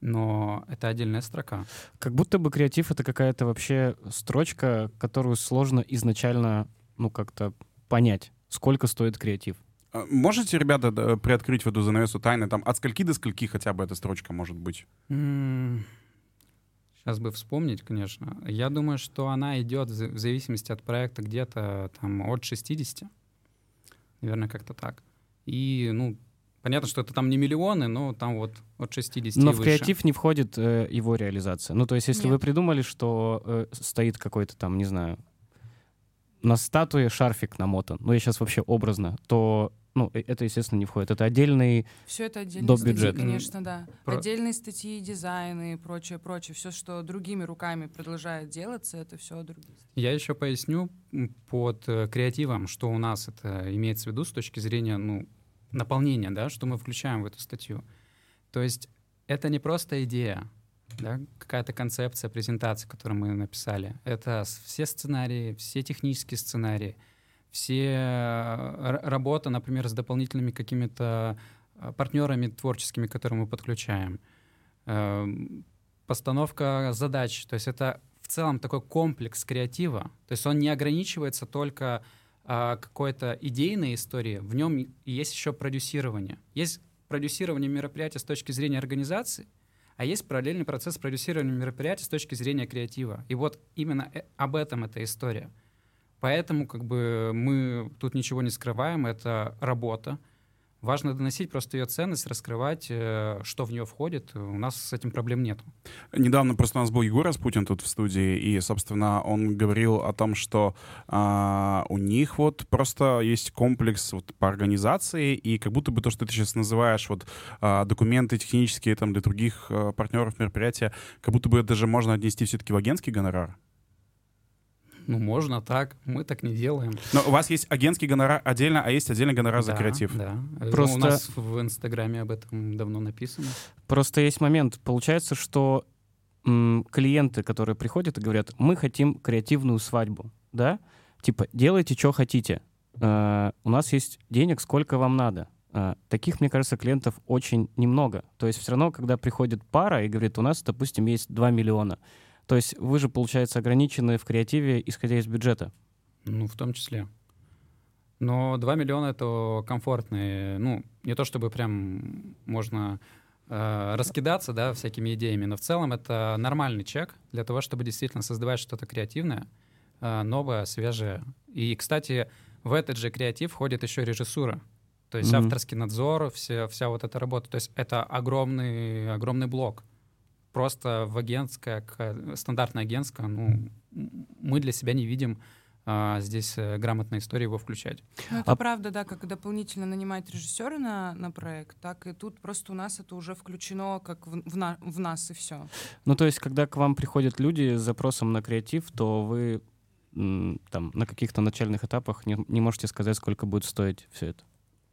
Но это отдельная строка. Как будто бы креатив — это какая-то вообще строчка, которую сложно изначально, ну, как-то понять, сколько стоит креатив. А Можете, ребята, да, приоткрыть в эту занавесу тайны? Там от скольки до скольки хотя бы эта строчка может быть? Сейчас бы вспомнить, конечно. Я думаю, что она идет в за- в зависимости от проекта где-то там от 60. Наверное, как-то так. И, ну, понятно, что это там не миллионы, но там вот от 60 Но и в выше. креатив не входит э, его реализация. Ну, то есть, если вы Нет. придумали, что э, стоит какой-то там, не знаю, на статуе шарфик намотан, ну, я сейчас вообще образно, то, ну, э- это, естественно, не входит. Это отдельный... Все это отдельные статьи, бюджета. конечно, да. Про- Отдельные статьи, дизайны и прочее, прочее. Все, что другими руками продолжает делаться, это все другие. Я еще поясню под э, креативом, что у нас это имеется в виду с точки зрения ну, наполнения, да, что мы включаем в эту статью. То есть это не просто идея, да, какая-то концепция, презентация, которую мы написали. Это все сценарии, все технические сценарии, все э, работа, например, с дополнительными какими-то э, партнерами творческими, которые мы подключаем. Эм, Постановка задач. То есть это в целом такой комплекс креатива. То есть он не ограничивается только а, какой-то идейной историей. В нем есть еще продюсирование. Есть продюсирование мероприятия с точки зрения организации, а есть параллельный процесс продюсирования мероприятия с точки зрения креатива. И вот именно э- об этом эта история. Поэтому как бы мы тут ничего не скрываем, это работа. Важно доносить просто ее ценность, раскрывать, э, что в нее входит. У нас с этим проблем нет. Недавно просто у нас был Егор Распутин тут в студии, и, собственно, он говорил о том, что а, у них вот просто есть комплекс вот по организации, и как будто бы то, что ты сейчас называешь, вот а, документы технические там для других а, партнеров мероприятия, как будто бы даже можно отнести все-таки в агентский гонорар. Ну, можно так, мы так не делаем. Но у вас есть агентский гонорар отдельно, а есть отдельный гонорар за Да, креатив. Да. Просто- У нас в Инстаграме об этом давно написано. Просто есть момент. Получается, что м, клиенты, которые приходят и говорят, мы хотим креативную свадьбу, да? Типа, делайте, что хотите. Э, у нас есть денег, сколько вам надо. Э, таких, мне кажется, клиентов очень немного. То есть все равно, когда приходит пара и говорит, у нас, допустим, есть 2 миллиона, то есть вы же, получается, ограничены в креативе, исходя из бюджета. Ну, в том числе. Но 2 миллиона — это комфортные, ну, не то чтобы прям можно э, раскидаться, да, всякими идеями, но в целом это нормальный чек для того, чтобы действительно создавать что-то креативное, э, новое, свежее. И, кстати, в этот же креатив входит еще режиссура. То есть Мгм. авторский надзор, все, вся вот эта работа. То есть это огромный, огромный блок. Просто в агентское, к- стандартное агентское, ну, мы для себя не видим а, здесь э, грамотной истории его включать. Ну, это А- правда, да, как дополнительно нанимать режиссера на, на проект, так и тут просто у нас это уже включено как в, в на- в нас и все. Ну, то есть, когда к вам приходят люди с запросом на креатив, то вы там на каких-то начальных этапах не, не можете сказать, сколько будет стоить все это.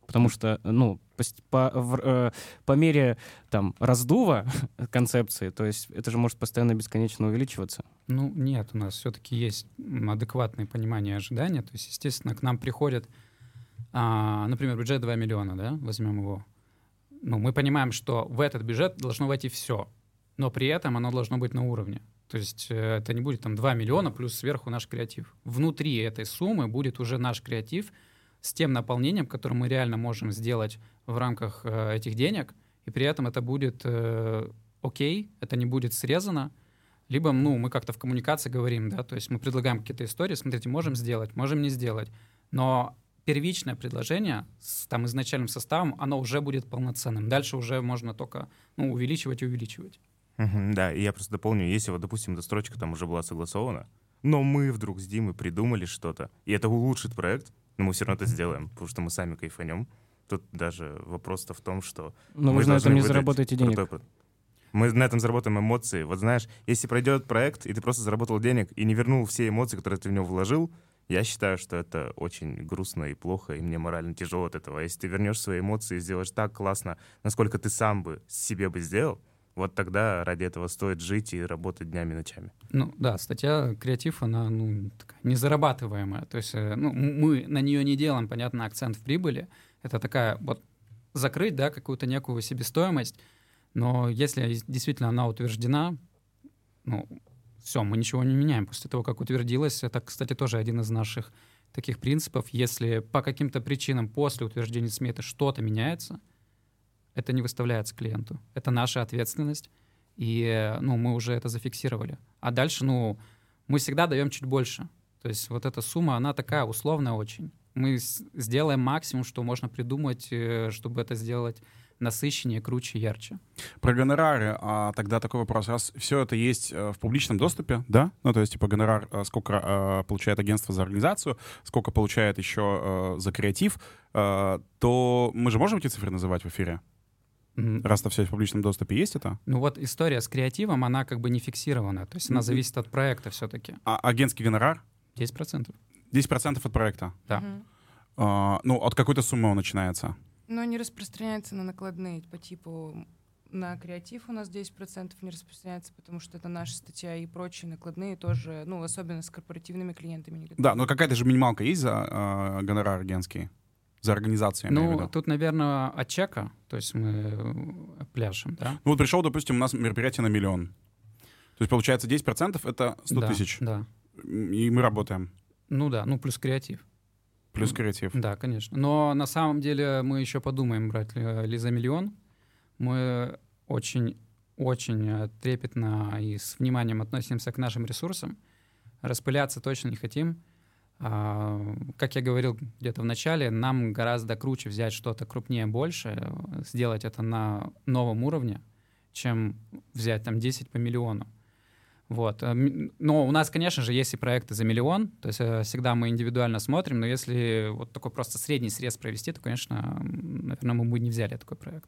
Потому что, ну, пос- по, в- э, по мере там раздува [laughs] концепции, то есть это же может постоянно бесконечно увеличиваться. Ну, нет, у нас все-таки есть адекватное понимание ожидания. То есть, естественно, к нам приходят, а, например, бюджет 2 миллиона, да, возьмем его. Ну, мы понимаем, что в этот бюджет должно войти все, но при этом оно должно быть на уровне. То есть э, это не будет там 2 миллиона плюс сверху наш креатив. Внутри этой суммы будет уже наш креатив с тем наполнением, которое мы реально можем сделать в рамках э, этих денег, и при этом это будет э, окей, это не будет срезано, либо, ну, мы как-то в коммуникации говорим, да, то есть мы предлагаем какие-то истории, смотрите, можем сделать, можем не сделать, но первичное предложение с там изначальным составом, оно уже будет полноценным. Дальше уже можно только, ну, увеличивать и увеличивать. Да, и я просто дополню, если вот, допустим, эта строчка там уже была согласована, но мы вдруг с Димой придумали что-то, и это улучшит проект, но мы все равно это сделаем, потому что мы сами кайфанем. Тут даже вопрос-то в том, что Но Мы вы на этом не заработаете денег. прод- Мы на этом заработаем эмоции. Вот знаешь, если пройдет проект, и ты просто заработал денег и не вернул все эмоции, которые ты в него вложил, я считаю, что это очень грустно и плохо, и мне морально тяжело от этого. А Если ты вернешь свои эмоции и сделаешь так классно, насколько ты сам бы себе бы сделал, вот тогда ради этого стоит жить и работать днями и ночами. Ну да, статья креатив, она ну, такая незарабатываемая. То есть э, ну, мы на нее не делаем, понятно, акцент в прибыли. Это такая вот закрыть, да, какую-то некую себестоимость. Но если действительно она утверждена, ну, все, мы ничего не меняем после того, как утвердилась. Это, кстати, тоже один из наших таких принципов. Если по каким-то причинам после утверждения сметы что-то меняется, это не выставляется клиенту. Это наша ответственность. И ну, мы уже это зафиксировали. А дальше, ну, мы всегда даем чуть больше. То есть вот эта сумма, она такая условная очень. Мы сделаем максимум, что можно придумать, э, чтобы это сделать насыщеннее, круче, ярче. Про гонорары, а тогда такой вопрос. Раз все это есть э, в публичном доступе, да? Ну, то есть, типа, гонорар, э, сколько э, получает агентство за организацию, сколько получает еще э, за креатив, э, то мы же можем эти цифры называть в эфире? Раз это все в публичном доступе есть это? Ну вот история с креативом, она как бы не фиксирована. То есть она зависит от проекта все-таки. А агентский гонорар? 10%. 10% от проекта. Да. А, ну, от какой-то суммы он начинается. Но не распространяется на накладные по типу на креатив у нас 10% не распространяется, потому что это наша статья и прочие накладные тоже, ну, особенно с корпоративными клиентами. не Да, но какая-то же минималка есть за э, гонорар агентский? За организацию, Ну, тут, наверное, от чека, то есть мы э, пляшем, да? Ну, вот пришел, допустим, у нас мероприятие на миллион. То есть, получается, 10% — это 100 да, тысяч. Да. И мы работаем. Ну да, ну плюс креатив. Плюс креатив. Да, конечно. Но на самом деле мы еще подумаем, брать ли, ли за миллион. Мы очень, очень э, трепетно и с вниманием относимся к нашим ресурсам. Распыляться точно не хотим. А, Как я говорил где-то в начале, нам гораздо круче взять что-то крупнее, больше, э, сделать это на новом уровне, чем взять там 10 по миллиону. Вот. э, Но у нас, конечно же, есть и проекты за миллион, то есть э, всегда мы индивидуально смотрим, но если вот такой просто средний срез провести, то, конечно, наверное, мы бы не взяли такой проект.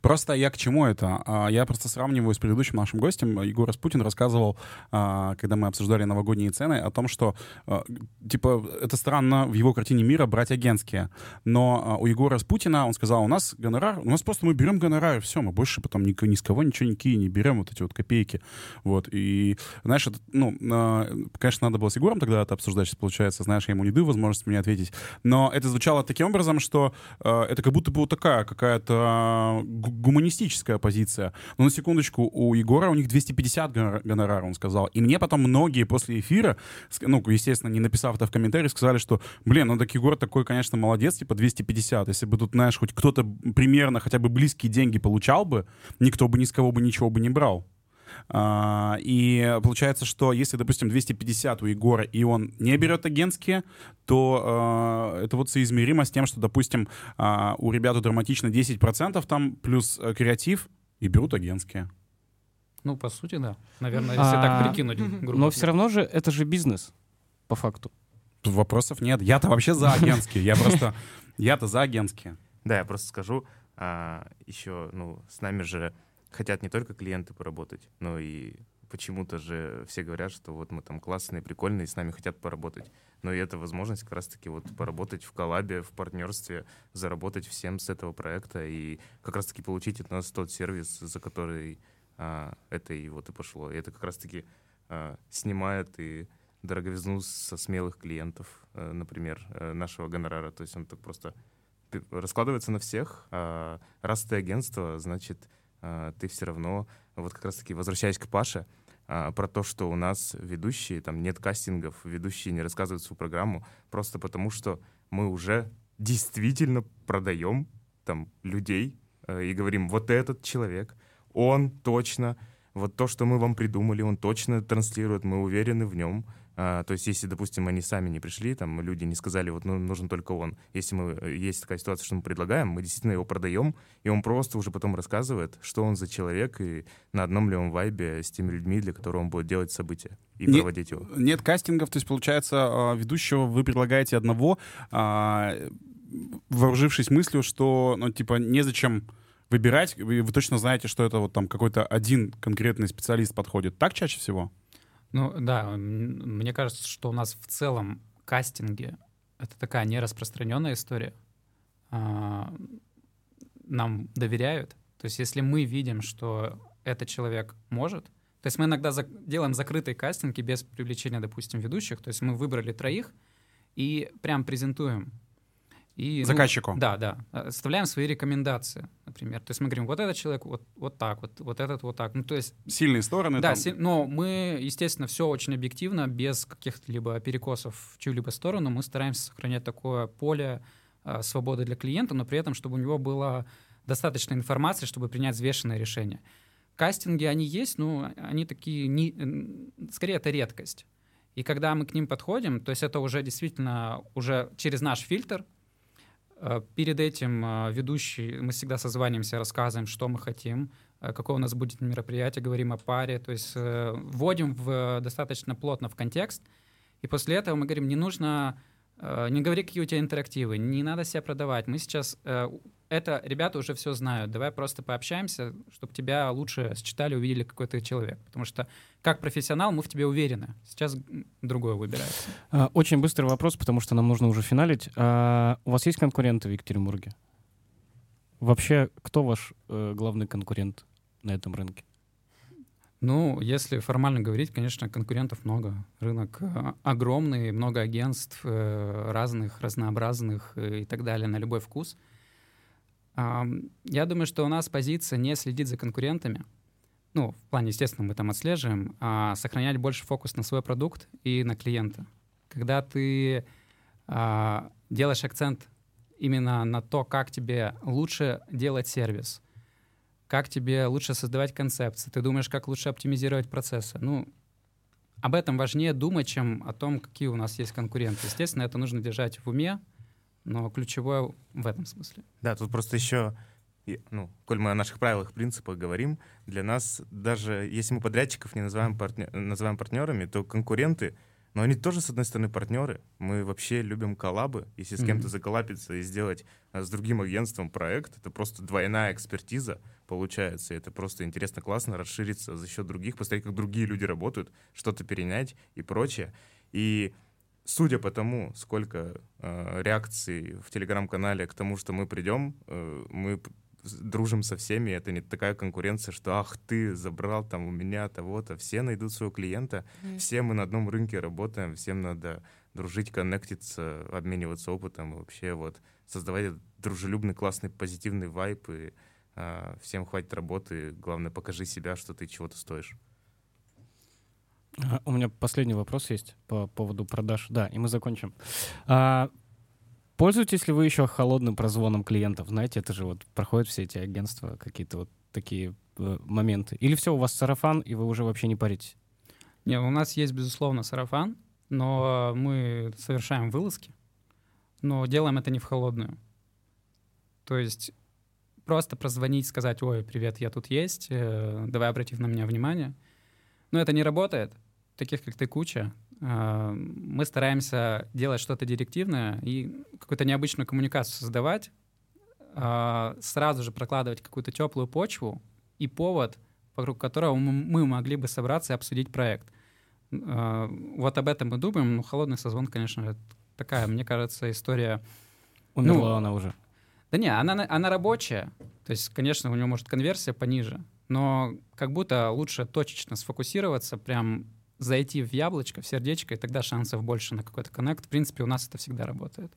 Просто я к чему это? А, Я просто сравниваю с предыдущим нашим гостем. Егор Распутин рассказывал, а, когда мы обсуждали новогодние цены, о том, что, а, типа, это странно в его картине мира брать агентские. Но у Егора Распутина, он сказал, у нас гонорар, у нас просто мы берем гонорар, и все, мы больше потом ни, ни с кого ничего никакие не берем, вот эти вот копейки. Вот, и, знаешь, это, ну, а, конечно, надо было с Егором тогда это обсуждать, сейчас получается, знаешь, я ему не даю возможности мне ответить, но это звучало таким образом, что э, это как будто бы вот такая какая-то гу- гуманистическая позиция. Но на секундочку, у Егора у них 250 гонор- гонорар, он сказал. И мне потом многие после эфира, ну, естественно, не написав это в комментариях, сказали, что, блин, ну так Егор такой, конечно, молодец, типа 250. Если бы тут, знаешь, хоть кто-то примерно хотя бы близкие деньги получал бы, никто бы ни с кого бы ничего бы не брал. А, и получается, что если, допустим, 250 у Егора, и он не берет агентские, то а, это вот соизмеримо с тем, что, допустим, а, у ребят у драматично 10% там плюс э, креатив, и берут агентские. Ну, по сути, да. Наверное, если А, так прикинуть. грубо Но все равно же это же бизнес, по факту. Тут вопросов нет. Я-то вообще за агентские. Я просто... Я-то за агентские. Да, я просто скажу, а, еще, ну, с нами же хотят не только клиенты поработать, но и почему-то же все говорят, что вот мы там классные, прикольные, с нами хотят поработать. Но и это возможность как раз-таки вот поработать в коллабе, в партнерстве, заработать всем с этого проекта и как раз-таки получить от нас тот сервис, за который а, это и вот и пошло. И это как раз-таки а, снимает и дороговизну со смелых клиентов, э, например, э, нашего гонорара. То есть он так просто раскладывается на всех. А раз ты агентство, значит, а, ты все равно, вот как раз-таки возвращаясь к Паше, а, про то, что у нас ведущие, там нет кастингов, ведущие не рассказывают свою программу, просто потому что мы уже действительно продаем там людей э, и говорим, вот этот человек, он точно, вот то, что мы вам придумали, он точно транслирует, мы уверены в нем. А, то есть, если, допустим, они сами не пришли, там люди не сказали, вот ну, нужен только он. Если мы э, есть такая ситуация, что мы предлагаем, мы действительно его продаем, и он просто уже потом рассказывает, что он за человек и на одном ли он вайбе с теми людьми, для которых он будет делать события и Не- проводить его. Нет кастингов, то есть, получается, а, ведущего вы предлагаете одного, а, вооружившись мыслью, что, ну, типа, незачем выбирать, вы, вы точно знаете, что это вот там какой-то один конкретный специалист подходит. Так чаще всего? Ну да, мне кажется, что у нас в целом кастинги — это такая нераспространенная история. А, Нам доверяют. То есть если мы видим, что этот человек может, то есть мы иногда зак- делаем закрытые кастинги без привлечения, допустим, ведущих, то есть мы выбрали троих и прям презентуем. И, ну, Заказчику. да, да. Э, Оставляем свои рекомендации, например. То есть мы говорим, вот этот человек вот, вот так, вот, вот этот вот так. Ну, то есть Сильные стороны. да, там. си- но мы, естественно, все очень объективно, без каких-либо перекосов в чью-либо сторону. Мы стараемся сохранять такое поле а, свободы для клиента, но при этом, чтобы у него было достаточно информации, чтобы принять взвешенное решение. Кастинги, они есть, но они такие, не, скорее, это редкость. И когда мы к ним подходим, то есть это уже действительно уже через наш фильтр, Э, Перед этим э, ведущий, мы всегда созваниваемся, рассказываем, что мы хотим, э, какое у нас будет мероприятие, говорим о паре, то есть э, вводим в, достаточно плотно в контекст, и после этого мы говорим, не нужно, э, не говори, какие у тебя интерактивы, не надо себя продавать, мы сейчас, э, это ребята уже все знают, давай просто пообщаемся, чтобы тебя лучше считали, увидели, какой ты человек, потому что как профессионал мы в тебе уверены, сейчас другое выбирается. А, Очень быстрый вопрос, потому что нам нужно уже финалить. А, У вас есть конкуренты в Екатеринбурге? Вообще, кто ваш э, главный конкурент на этом рынке? Ну, если формально говорить, конечно, конкурентов много. Рынок э, огромный, много агентств э, разных, разнообразных э, и так далее, на любой вкус. Я думаю, что у нас позиция не следить за конкурентами. Ну, в плане, естественно, мы там отслеживаем, а сохранять больше фокус на свой продукт и на клиента. Когда ты а, делаешь акцент именно на то, как тебе лучше делать сервис, как тебе лучше создавать концепции, ты думаешь, как лучше оптимизировать процессы. Ну, об этом важнее думать, чем о том, какие у нас есть конкуренты. Естественно, это нужно держать в уме, но ключевое в этом смысле. Да, тут просто еще, ну, коль мы о наших правилах, принципах говорим, для нас даже если мы подрядчиков не называем, партнер, называем партнерами, то конкуренты, но они тоже, с одной стороны, партнеры. Мы вообще любим коллабы. Если с кем-то Мгм. заколлапиться и сделать а, с другим агентством проект, это просто двойная экспертиза получается. Это просто интересно, классно расшириться за счет других, посмотреть, как другие люди работают, что-то перенять и прочее. И судя по тому, сколько э, реакций в телеграм-канале к тому, что мы придем, э, мы дружим со всеми, это не такая конкуренция, что ах ты забрал там у меня того-то, все найдут своего клиента, Мгм. все мы на одном рынке работаем, всем надо дружить, коннектиться, обмениваться опытом и вообще вот создавать этот дружелюбный, классный, позитивный вайп и всем хватит работы, главное покажи себя, что ты чего-то стоишь. А, У меня последний вопрос есть по поводу продаж. Да, и мы закончим. А, пользуетесь ли вы еще холодным прозвоном клиентов? Знаете, это же вот проходят все эти агентства, какие-то вот такие э, моменты. Или все, у вас сарафан, и вы уже вообще не паритесь? Не, у нас есть, безусловно, сарафан, но мы совершаем вылазки, но делаем это не в холодную. То есть просто прозвонить, сказать, ой, привет, я тут есть, э, давай обрати на меня внимание. Но это не работает. Таких, как ты, куча. А, Мы стараемся делать что-то директивное и какую-то необычную коммуникацию создавать, а, сразу же прокладывать какую-то теплую почву и повод, вокруг которого мы могли бы собраться и обсудить проект. А, Вот об этом мы думаем. Ну, холодный созвон, конечно, такая, мне кажется, история. Умерла Ну, она уже. Да не, она, она рабочая. То есть, конечно, у нее может конверсия пониже, но как будто лучше точечно сфокусироваться, прям зайти в яблочко, в сердечко, и тогда шансов больше на какой-то коннект. В принципе, у нас это всегда работает.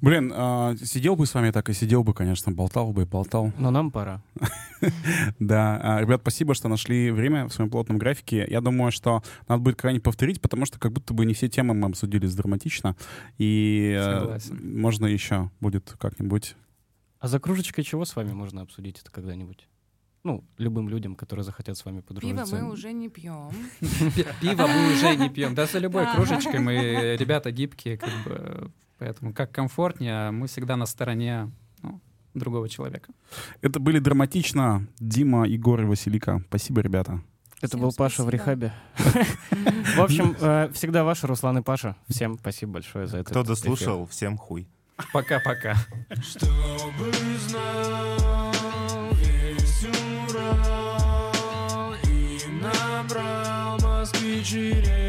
Блин, а, сидел бы с вами так и сидел бы, конечно, болтал бы и болтал. Но нам пора. [laughs] Да, а, ребят, спасибо, что нашли время в своем плотном графике. Я думаю, что надо будет крайне повторить, потому что как будто бы не все темы мы обсудили драматично. И э, можно еще будет как-нибудь. А за кружечкой чего с вами можно обсудить это когда-нибудь? Ну, любым людям, которые захотят с вами Пиво подружиться. мы уже не пьем. Пи- [laughs] Пиво мы уже не пьем. Да, за любой кружечкой мы ребята гибкие, как бы, поэтому как комфортнее, мы всегда на стороне ну, другого человека. Это были драматично Дима, Егор и Василика. Спасибо, ребята. Это Всем был Паша в спасибо. рехабе. [laughs] В общем, э, всегда ваши Руслан и Паша. Всем спасибо большое за это. Кто дослушал, всем хуй. Пока-пока. Чтобы знал весь Урал И набрал москвич